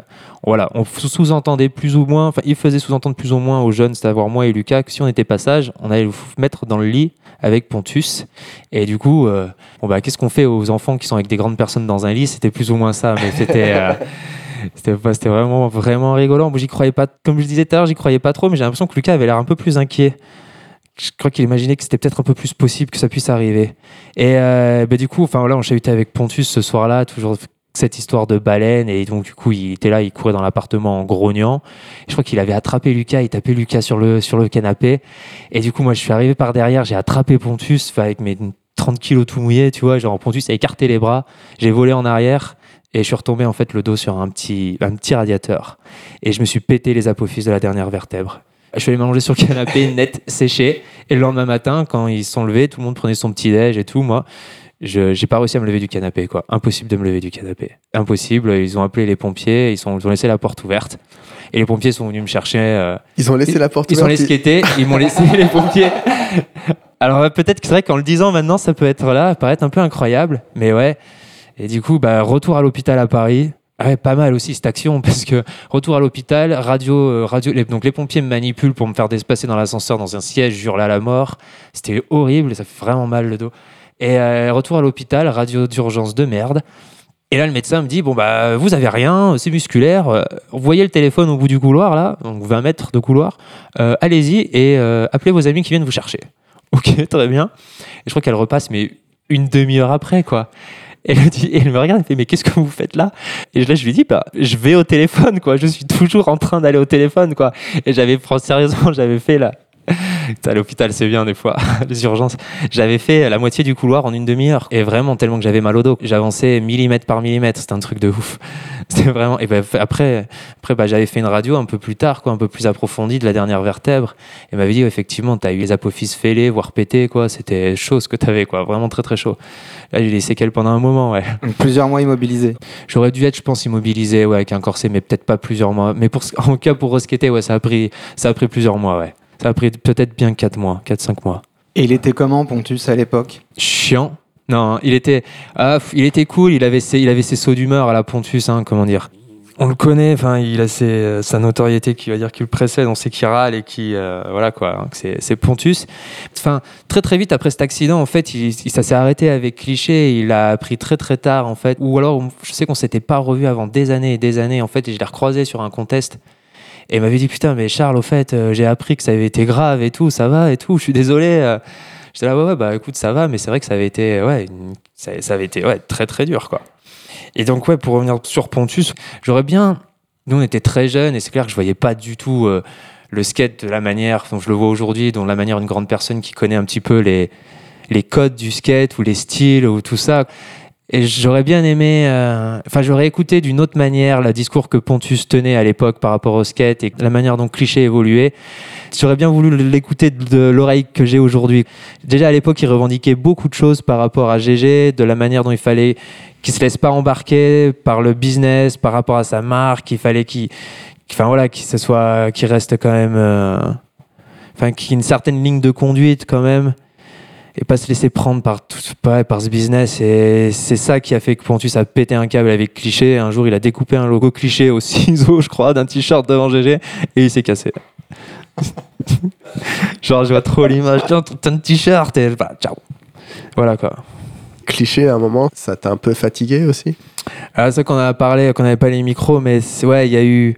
voilà, on sous-entendait plus ou moins, enfin, ils faisaient sous-entendre plus ou moins aux jeunes, c'est-à-dire moi et Lucas, que si on était pas sage, on allait vous mettre dans le lit avec Pontus. Et du coup, euh, bon bah, qu'est-ce qu'on fait aux enfants qui sont avec des grandes personnes dans un lit? C'était plus ou moins ça, mais c'était... euh, C'était vraiment, vraiment rigolant. J'y croyais pas, comme je disais tout à l'heure, j'y croyais pas trop, mais j'ai l'impression que Lucas avait l'air un peu plus inquiet. Je crois qu'il imaginait que c'était peut-être un peu plus possible que ça puisse arriver. Et euh, bah, du coup, enfin voilà, on chahutait avec Pontus ce soir-là, toujours cette histoire de baleine. Et donc, du coup, il était là, il courait dans l'appartement en grognant. Je crois qu'il avait attrapé Lucas, il tapait Lucas sur le, sur le canapé. Et du coup, moi, je suis arrivé par derrière, j'ai attrapé Pontus avec mes 30 kilos tout mouillés, tu vois. Genre, Pontus a écarté les bras, j'ai volé en arrière. Et je suis retombé en fait le dos sur un petit, un petit radiateur. Et je me suis pété les apophyses de la dernière vertèbre. Je suis allé m'allonger sur le canapé, net, séché. Et le lendemain matin, quand ils se sont levés, tout le monde prenait son petit déj et tout. Moi, je j'ai pas réussi à me lever du canapé. quoi. Impossible de me lever du canapé. Impossible. Ils ont appelé les pompiers, ils, sont, ils ont laissé la porte ouverte. Et les pompiers sont venus me chercher. euh, Ils ont laissé la porte ils ont ouverte. skater, ils m'ont laissé les pompiers. Alors euh, peut-être que c'est vrai qu'en le disant maintenant, ça peut être là, paraître un peu incroyable, mais ouais. Et du coup, bah, retour à l'hôpital à Paris. Ah Ouais, pas mal aussi cette action parce que retour à l'hôpital, radio, euh, radio, les, donc les pompiers me manipulent pour me faire dépasser dans l'ascenseur dans un siège, jure là la mort. C'était horrible, ça fait vraiment mal le dos. Et euh, retour à l'hôpital, radio d'urgence de merde. Et là, le médecin me dit Bon, bah, vous avez rien, c'est musculaire. euh, voyez le téléphone au bout du couloir, là, donc 20 mètres de couloir. Allez-y et appelez vos amis qui viennent vous chercher. Ok, très bien. Et je crois qu'elle repasse, mais une demi-heure après, quoi. Et elle, dit, et elle me regarde, elle fait Mais qu'est-ce que vous faites là? Et là, je lui dis Bah, je vais au téléphone, quoi. Je suis toujours en train d'aller au téléphone, quoi. Et j'avais, sérieusement, j'avais fait là. À l'hôpital, c'est bien des fois, les urgences. J'avais fait la moitié du couloir en une demi-heure. Et vraiment, tellement que j'avais mal au dos. J'avançais millimètre par millimètre. C'était un truc de ouf. C'était vraiment. Et ben, après, après bah, j'avais fait une radio un peu plus tard, quoi, un peu plus approfondie de la dernière vertèbre. Et m'avait dit, effectivement, tu as eu les apophyses fêlées, voire pétées, quoi. C'était chaud ce que tu avais, quoi. Vraiment très, très chaud. Là, j'ai eu les séquelles pendant un moment, ouais. Plusieurs mois immobilisé. J'aurais dû être, je pense, immobilisé, ouais, avec un corset, mais peut-être pas plusieurs mois. Mais pour, en cas, pour reskater, ouais, ça a pris, ça a pris plusieurs mois, ouais. Ça a pris peut-être bien 4 mois, 4-5 mois. Et il était comment, Pontus, à l'époque? Chiant, Non, il était, ah, il était cool. Il avait ses, il avait ses sauts d'humeur à la Pontus, hein, comment dire. On le connaît, enfin, il a ses, euh, sa notoriété qui va dire qu'il le précède. On sait qu'il râle et qui, euh, voilà quoi, hein, c'est, Pontus. Enfin, très très vite après cet accident, en fait, il, il- ça s'est arrêté avec Cliché. Il a appris très très tard, en fait. Ou alors, je sais qu'on s'était pas revu avant des années et des années, en fait. Et je l'ai recroisé sur un contest. Et il m'avait dit putain, mais Charles, au fait, euh, j'ai appris que ça avait été grave et tout, ça va et tout. Je suis désolé. euh. J'étais là, ouais, ouais, bah écoute, ça va, mais c'est vrai que ça avait été, ouais, ça avait été ouais, très très dur, quoi. Et donc, ouais, pour revenir sur Pontus, j'aurais bien. Nous, on était très jeunes et c'est clair que je voyais pas du tout euh, le skate de la manière dont je le vois aujourd'hui, dont la manière une grande personne qui connaît un petit peu les, les codes du skate ou les styles ou tout ça. Et j'aurais bien aimé, euh, enfin, j'aurais écouté d'une autre manière le discours que Pontus tenait à l'époque par rapport au skate et la manière dont Cliché évoluait. J'aurais bien voulu l'écouter de l'oreille que j'ai aujourd'hui. Déjà à l'époque, il revendiquait beaucoup de choses par rapport à GG, de la manière dont il fallait qu'il se laisse pas embarquer par le business, par rapport à sa marque. Il fallait qu'il, enfin voilà, qu'il se soit, qu'il reste quand même, euh, enfin qu'il y ait une certaine ligne de conduite quand même et pas se laisser prendre par tout par, par ce business. Et c'est ça qui a fait que Pontus a pété un câble avec Cliché. Un jour il a découpé un logo Cliché au ciseau je crois d'un t-shirt devant GG et il s'est cassé. Genre je vois trop l'image. Tiens t'as un t-shirt et bah, ciao. Voilà quoi. Cliché, à un moment, ça t'a un peu fatigué aussi? Ah, c'est ça qu'on a parlé qu'on n'avait pas les micros mais ouais il y a eu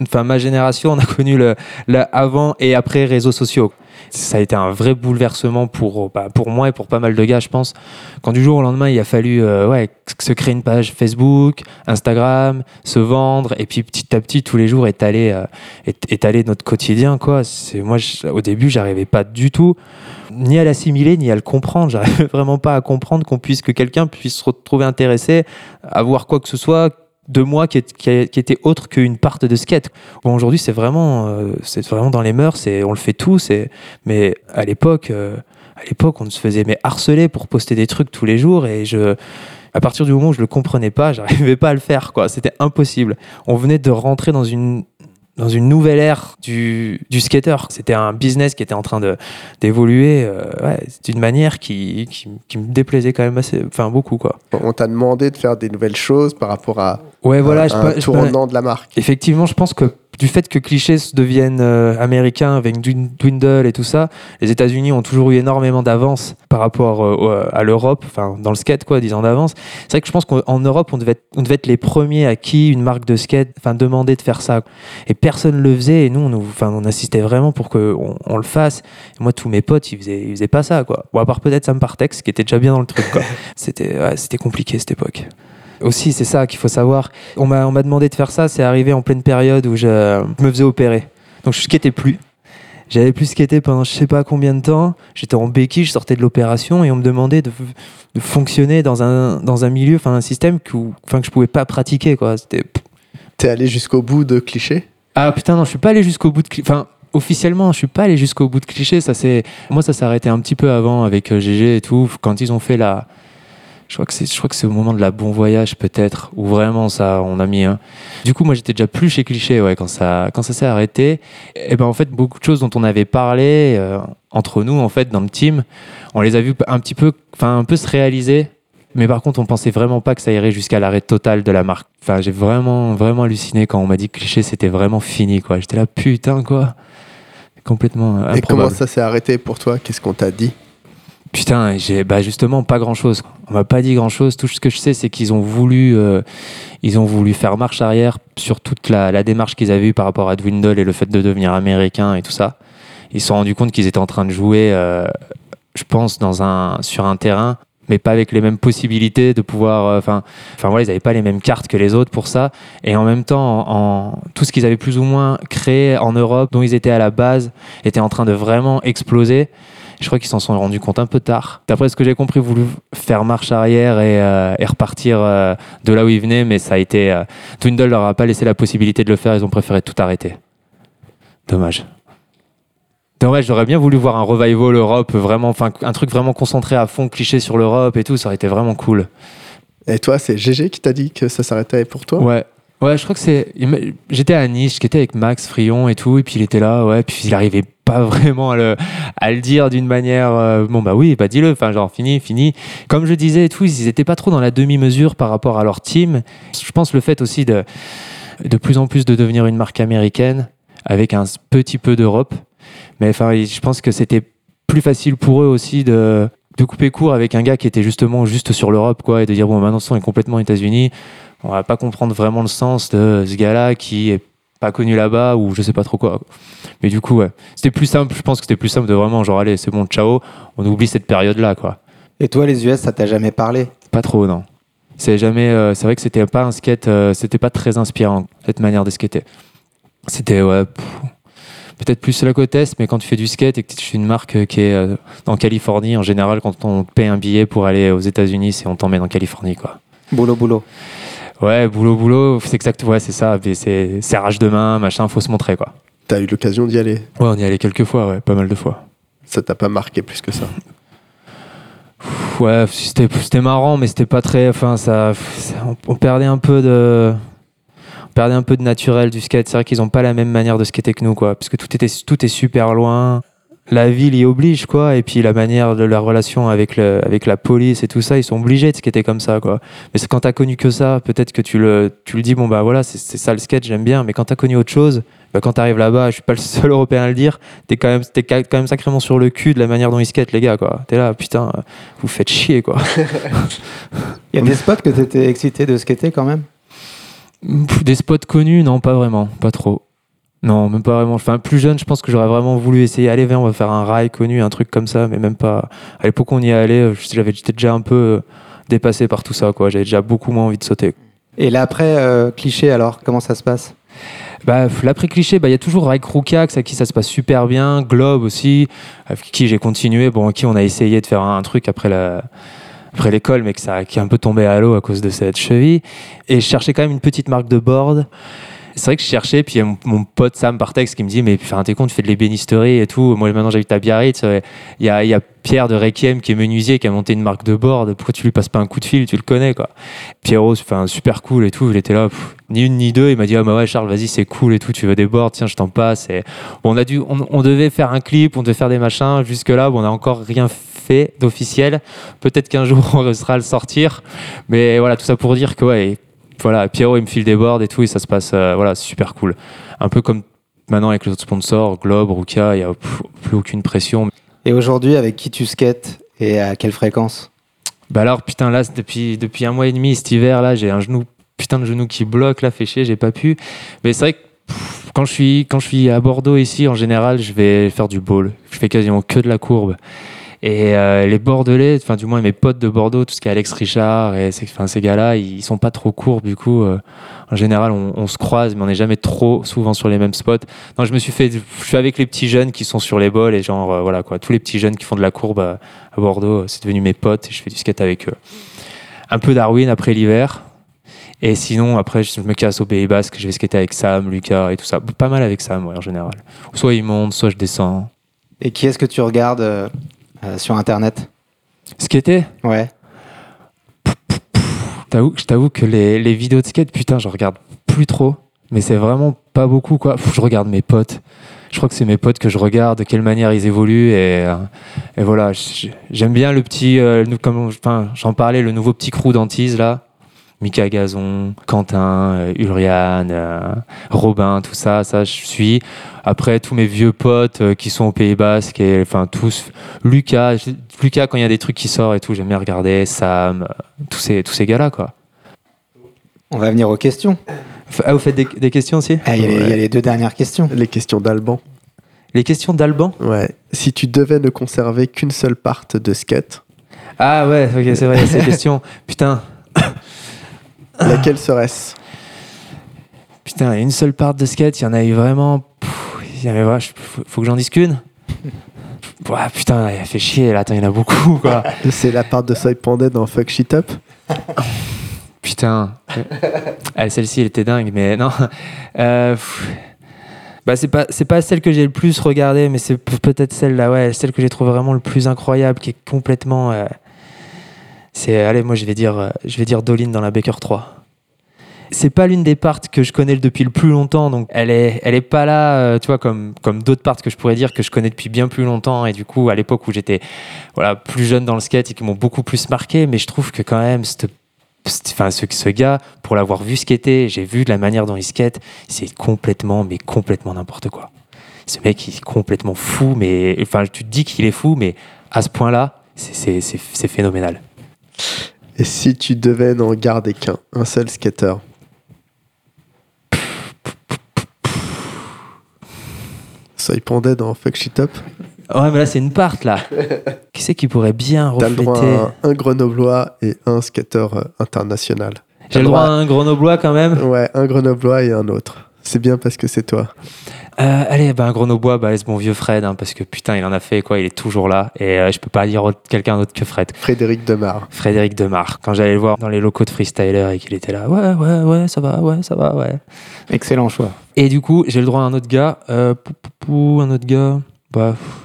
enfin ma génération on a connu le, le avant et après réseaux sociaux ça a été un vrai bouleversement pour, bah, pour moi et pour pas mal de gars, je pense. Quand du jour au lendemain, il a fallu euh, ouais, se créer une page Facebook, Instagram, se vendre, et puis petit à petit, tous les jours, étaler, euh, ét- étaler notre quotidien. Quoi. Moi, au début, j'arrivais pas du tout ni à l'assimiler, ni à le comprendre. J'arrivais vraiment pas à comprendre qu'on puisse, que quelqu'un puisse se retrouver intéressé à voir quoi que ce soit de moi qui, était autre qu'une part de skate. Bon, aujourd'hui, c'est vraiment, euh, c'est vraiment dans les mœurs, on le fait tous, mais à l'époque, euh, à l'époque, on se faisait mais harceler pour poster des trucs tous les jours, et je, à partir du moment où je le comprenais pas, j'arrivais pas à le faire. C'était impossible. On venait de rentrer dans une dans une nouvelle ère du, du skater. C'était un business qui était en train d'évoluer euh, ouais, d'une manière qui, qui, qui me déplaisait quand même assez, enfin beaucoup quoi. On t'a demandé de faire des nouvelles choses par rapport à Ouais, voilà, un, je, un de la marque. Effectivement, je pense que du fait que Cliché se devienne euh, américain avec Dwin- Dwindle et tout ça, les États-Unis ont toujours eu énormément d'avance par rapport euh, à l'Europe, enfin dans le skate quoi, 10 ans d'avance. C'est vrai que je pense qu'en Europe, on devait, être, on devait être les premiers à qui une marque de skate, enfin demander de faire ça. Et personne le faisait et nous, on, nous- enfin, on insistait vraiment pour qu'on on le fasse. Et moi, tous mes potes, ils faisaient, ils faisaient pas ça quoi. Bon, à part peut-être Sam Partex qui était déjà bien dans le truc quoi. C'était, ouais, c'était compliqué cette époque. Aussi, c'est ça qu'il faut savoir. On m'a, on m'a demandé de faire ça, c'est arrivé en pleine période où je, je me faisais opérer. Donc je skatais plus. J'avais plus skaté pendant je sais pas combien de temps. J'étais en béquille, je sortais de l'opération et on me demandait de, de fonctionner dans un, dans un milieu, enfin un système que, enfin, que je pouvais pas pratiquer. Quoi. C'était... T'es allé jusqu'au bout de Cliché Ah putain, non, je suis pas allé jusqu'au bout de. cli- Enfin, officiellement, je suis pas allé jusqu'au bout de cliché. Ça, c'est... Moi, ça s'est arrêté un petit peu avant avec euh, GG et tout. Quand ils ont fait la. Je crois que c'est, je crois que c'est au moment de la Bon Voyage, peut-être, où vraiment ça, on a mis. Du coup, moi, j'étais déjà plus chez Cliché, ouais, quand ça, quand ça s'est arrêté. Et ben, en fait, beaucoup de choses dont on avait parlé euh, entre nous, en fait, dans le team, on les a vus un petit peu, enfin, un peu se réaliser. Mais par contre, on pensait vraiment pas que ça irait jusqu'à l'arrêt total de la marque. Enfin, j'ai vraiment, vraiment halluciné quand on m'a dit que Cliché, c'était vraiment fini, quoi. J'étais là, putain, quoi. Complètement euh, Et comment improbable. ça s'est arrêté pour toi? Qu'est-ce qu'on t'a dit? Putain, j'ai bah justement pas grand chose. On m'a pas dit grand chose. Tout ce que je sais, c'est qu'ils ont voulu, euh, ils ont voulu faire marche arrière sur toute la, démarche qu'ils avaient eue par rapport à Dwindle et le fait de devenir américain et tout ça. Ils se sont rendus compte qu'ils étaient en train de jouer, euh, je pense, sur un terrain, mais pas avec les mêmes possibilités de pouvoir. euh, Enfin, enfin voilà, ils avaient pas les mêmes cartes que les autres pour ça. Et en même temps, tout ce qu'ils avaient plus ou moins créé en Europe, dont ils étaient à la base, était en train de vraiment exploser. Je crois qu'ils s'en sont rendus compte un peu tard. D'après ce que j'ai compris, voulu faire marche arrière et, euh, et repartir euh, de là où ils venaient, mais ça a été. euh, Dwindle leur a pas laissé la possibilité de le faire, ils ont préféré tout arrêter. Dommage. Dommage, j'aurais bien voulu voir un revival Europe, vraiment, enfin un truc vraiment concentré à fond, cliché sur l'Europe et tout, ça aurait été vraiment cool. Et toi, c'est GG qui t'a dit que ça s'arrêtait pour toi? Ouais, Ouais, je crois que c'est. J'étais à Nice, j'étais avec Max Frion et tout, et puis il était là, ouais, puis il arrivait pas vraiment à le, à le dire d'une manière. euh, bon, bah oui, bah dis-le, enfin, genre, fini, fini. Comme je disais et tout, ils étaient pas trop dans la demi-mesure par rapport à leur team. Je pense le fait aussi de, de plus en plus de devenir une marque américaine avec un petit peu d'Europe. Mais enfin, je pense que c'était plus facile pour eux aussi de, de couper court avec un gars qui était justement juste sur l'Europe, quoi, et de dire, bon, maintenant, on est complètement États-Unis on va pas comprendre vraiment le sens de ce gars-là qui est pas connu là-bas ou je sais pas trop quoi. Mais du coup, ouais, c'était plus simple. Je pense que c'était plus simple de vraiment genre allez, c'est bon, ciao, on oublie cette période-là, quoi. Et toi, les US, ça t'a jamais parlé? Pas trop, non. C'est jamais. euh, c'est vrai que c'était pas un skate. euh, c'était pas très inspirant cette manière de skater. C'était ouais. Peut-être plus la côte est, mais quand tu fais du skate et que tu es une marque qui est euh, en Californie, en général, quand on te paye un billet pour aller aux États-Unis, c'est on t'emmène en Californie, quoi. Boulot, boulot. Ouais, boulot, boulot, c'est exact, ouais, c'est ça. C'est c'est rage de main, machin, faut se montrer, quoi. T'as eu l'occasion d'y aller? Ouais, on y allait quelques fois, ouais, pas mal de fois. Ça t'a pas marqué plus que ça? Ouais, c'était marrant, mais c'était pas très. Enfin, ça, ça- on, on perdait un peu de. On perdait un peu de naturel du skate. C'est vrai qu'ils ont pas la même manière de skater que nous, quoi. Parce que tout, était, tout est super loin. La ville y oblige, quoi. Et puis la manière de la relation avec, le, avec la police et tout ça, ils sont obligés de skater comme ça, quoi. Mais c'est quand t'as connu que ça, peut-être que tu le, tu le dis, bon, bah voilà, c'est c'est ça le skate, j'aime bien. Mais quand t'as connu autre chose, bah, quand t'arrives là-bas, je suis pas le seul européen à le dire, t'es quand, même- t'es quand même sacrément sur le cul de la manière dont ils skatent, les gars, quoi. T'es là, putain, vous faites chier, quoi. Il y a des spots que t'étais excité de skater quand même? Des spots connus, non, pas vraiment, pas trop. Non, même pas vraiment. Enfin, plus jeune, je pense que j'aurais vraiment voulu essayer. Allez, viens, on va faire un rail connu, un truc comme ça, mais même pas. À l'époque, on y allait, euh, j'avais j'étais déjà un peu euh, dépassé par tout ça, quoi. J'avais déjà beaucoup moins envie de sauter. Et l'après euh, cliché, alors, comment ça se passe? Bah, l'après cliché, bah, il y a toujours Raik Roukiak, avec qui ça se passe super bien. Globe aussi, avec qui j'ai continué. Bon, avec qui on a essayé de faire un truc après la. Après l'école, mais que ça, qui est un peu tombé à l'eau à cause de cette cheville. Et je cherchais quand même une petite marque de board. C'est vrai que je cherchais, puis il y mon, mon pote Sam par texte qui me dit Mais enfin, t'es con, tu fais de l'ébénisterie et tout. Moi, maintenant, j'habite à Biarritz. Il y a, Pierre de Requiem qui est menuisier, qui a monté une marque de board. Pourquoi tu lui passes pas un coup de fil? Tu le connais, quoi. Pierrot, enfin, super cool et tout. Il était là, ni une ni deux. Il m'a dit Ah, bah ouais, Charles, vas-y, c'est cool et tout. Tu veux des boards? Tiens, je t'en passe. Bon, on, a dû, on, devait faire un clip, on devait faire des machins. Jusque-là, on n'a encore rien fait d'officiel. Peut-être qu'un jour, on réussira à le sortir. Mais voilà, tout ça pour dire que, ouais, voilà, Pierrot, il me file des boards et tout. Et ça se passe, euh, voilà, super cool. Un peu comme maintenant avec les autres sponsors, Globe, Ruka, il n'y a plus aucune pression. Et aujourd'hui, avec qui tu skates et à quelle fréquence? Bah alors, putain, là, depuis, depuis un mois et demi, cet hiver, là, j'ai un genou, putain de genou qui bloque, là, fait chier, j'ai pas pu. Mais c'est vrai que pff, quand je, suis, quand je suis à Bordeaux ici, en général, je vais faire du ball. Je fais quasiment que de la courbe. Et euh, les Bordelais, enfin, du moins mes potes de Bordeaux, tout ce qui est Alex Richard et ces, gars-là, ils sont pas trop courbes, du coup. euh, en général, on, se croise, mais on n'est jamais trop souvent sur les mêmes spots. Non, je me suis fait, je suis avec les petits jeunes qui sont sur les balls et genre, euh, voilà, quoi, tous les petits jeunes qui font de la courbe à, Bordeaux, c'est devenu mes potes et je fais du skate avec eux. Un peu Darwin après l'hiver. Et sinon, après, je me casse au Pays Basque, je vais skater avec Sam, Lucas et tout ça. Pas mal avec Sam, ouais, en général. Soit il monte, soit je descends. Et qui est-ce que tu regardes euh, sur Internet Skater Ouais. Je t'avoue que les, les vidéos de skate, putain, je regarde plus trop. Mais c'est vraiment pas beaucoup, quoi. Pff, Je regarde mes potes. Je crois que c'est mes potes que je regarde, de quelle manière ils évoluent. Et, euh, et voilà, j'aime bien le petit. euh, comme, enfin, j'en parlais, le nouveau petit crew d'Antise, là. Mika Gazon, Quentin, euh, Ulriane, euh, Robin, tout ça, ça je suis. Après tous mes vieux potes euh, qui sont au Pays Basque, et, enfin tous, Lucas, Lucas quand il y a des trucs qui sortent et tout, j'aime bien regarder, Sam, euh, tous ces, tous ces gars-là quoi. On va venir aux questions. Ah, vous faites des, des questions aussi? Ah, Il y, a les- il y a les deux dernières questions. Les questions d'Alban. Les questions d'Alban? Ouais. Si tu devais ne conserver qu'une seule part de skate, Ah ouais, ok, c'est vrai, il y a ces questions. Putain, laquelle serait-ce? Putain, une seule part de skate, il y en a eu vraiment. Il y avait, ouais, faut, faut que j'en discute Ouais, putain, il fait chier là, attends, il y en a beaucoup quoi. C'est la part de Soy Pandey dans Fuck Shit Up? Putain. Ah, Celle-ci, elle était dingue, mais non. Euh, bah, c'est pas, c'est pas celle que j'ai le plus regardée, mais c'est pe- peut-être celle-là, ouais, celle que j'ai trouvé vraiment le plus incroyable, qui est complètement. euh, C'est, allez, moi, je vais dire, je vais dire Dolin dans la Baker 3. c'est pas l'une des parts que je connais depuis le plus longtemps, donc elle est, elle est pas là, euh, tu vois, comme, comme d'autres parts que je pourrais dire que je connais depuis bien plus longtemps. Et du coup, à l'époque où j'étais voilà, plus jeune dans le skate et qui m'ont beaucoup plus marqué, mais je trouve que quand même, Enfin, ce, ce gars, pour l'avoir vu skater, j'ai vu de la manière dont il skate, c'est complètement, mais complètement n'importe quoi. Ce mec, il est complètement fou, mais enfin, tu te dis qu'il est fou, mais à ce c'est c'est- c'est phénoménal. Et si tu devais n'en garder qu'un, un seul skater Ça y pendait dans Fuck Shit Up. Ouais, mais là, c'est une part, là. qui c'est qui pourrait bien T'as le droit refléter à un, un grenoblois et un skater euh, international. J'ai le droit à un grenoblois quand même Ouais, un grenoblois et un autre. C'est bien parce que c'est toi. Euh, allez, bah, un grenoblois, bah, laisse mon vieux Fred, hein, parce que putain, il en a fait quoi, il est toujours là. Et euh, je peux pas dire quelqu'un d'autre que Fred. Frédéric Demar. Frédéric Demar. Quand j'allais le voir dans les locaux de freestyler et qu'il était là, ouais, ouais, ouais, ça va, ouais, ça va, ouais. Excellent choix. Et du coup, j'ai le droit à un autre gars. Euh, pou, pou, pou, un autre gars. Bah, pff.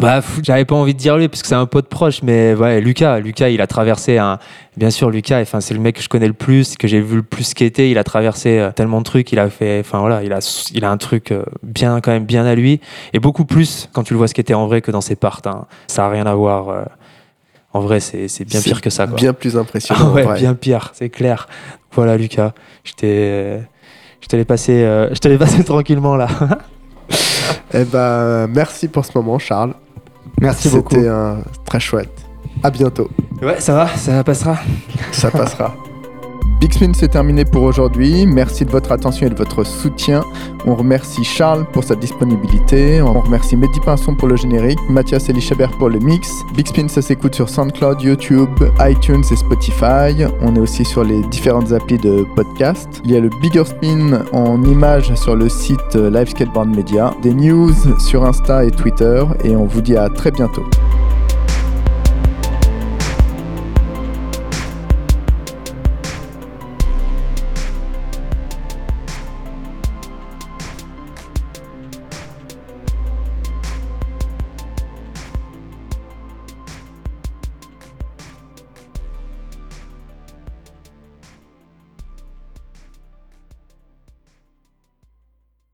Bah j'avais pas envie de dire lui parce que c'est un pote proche, mais ouais, Lucas. Lucas, il a traversé un. Bien sûr, Lucas, enfin, c'est le mec que je connais le plus, que j'ai vu le plus skater. Il a traversé euh, tellement de trucs. Il a fait. Enfin, voilà, il a, il a un truc euh, bien, quand même bien à lui. Et beaucoup plus quand tu le vois skater en vrai que dans ses parts. hein. Ça a rien à voir. euh. En vrai, c'est c'est bien pire que ça, quoi. Bien plus Ah impressionnant. ouais, en vrai. bien pire, c'est clair. Voilà, Lucas, je t'ai, je te l'ai passé, euh, je passé tranquillement là. Eh ben, merci pour ce moment, Charles. Merci beaucoup. C'était très chouette. À bientôt. Ouais, ça va, ça passera. Ça passera. Big Spin, c'est terminé pour aujourd'hui. Merci de votre attention et de votre soutien. On remercie Charles pour sa disponibilité. On remercie Mehdi Pinson pour le générique, Mathias Elichabert pour le mix. Big Spin, ça s'écoute sur SoundCloud, YouTube, iTunes et Spotify. On est aussi sur les différentes applis de podcast. Il y a le Bigger Spin en images sur le site euh, Live Media, des news sur Insta et Twitter. Et on vous dit à très bientôt.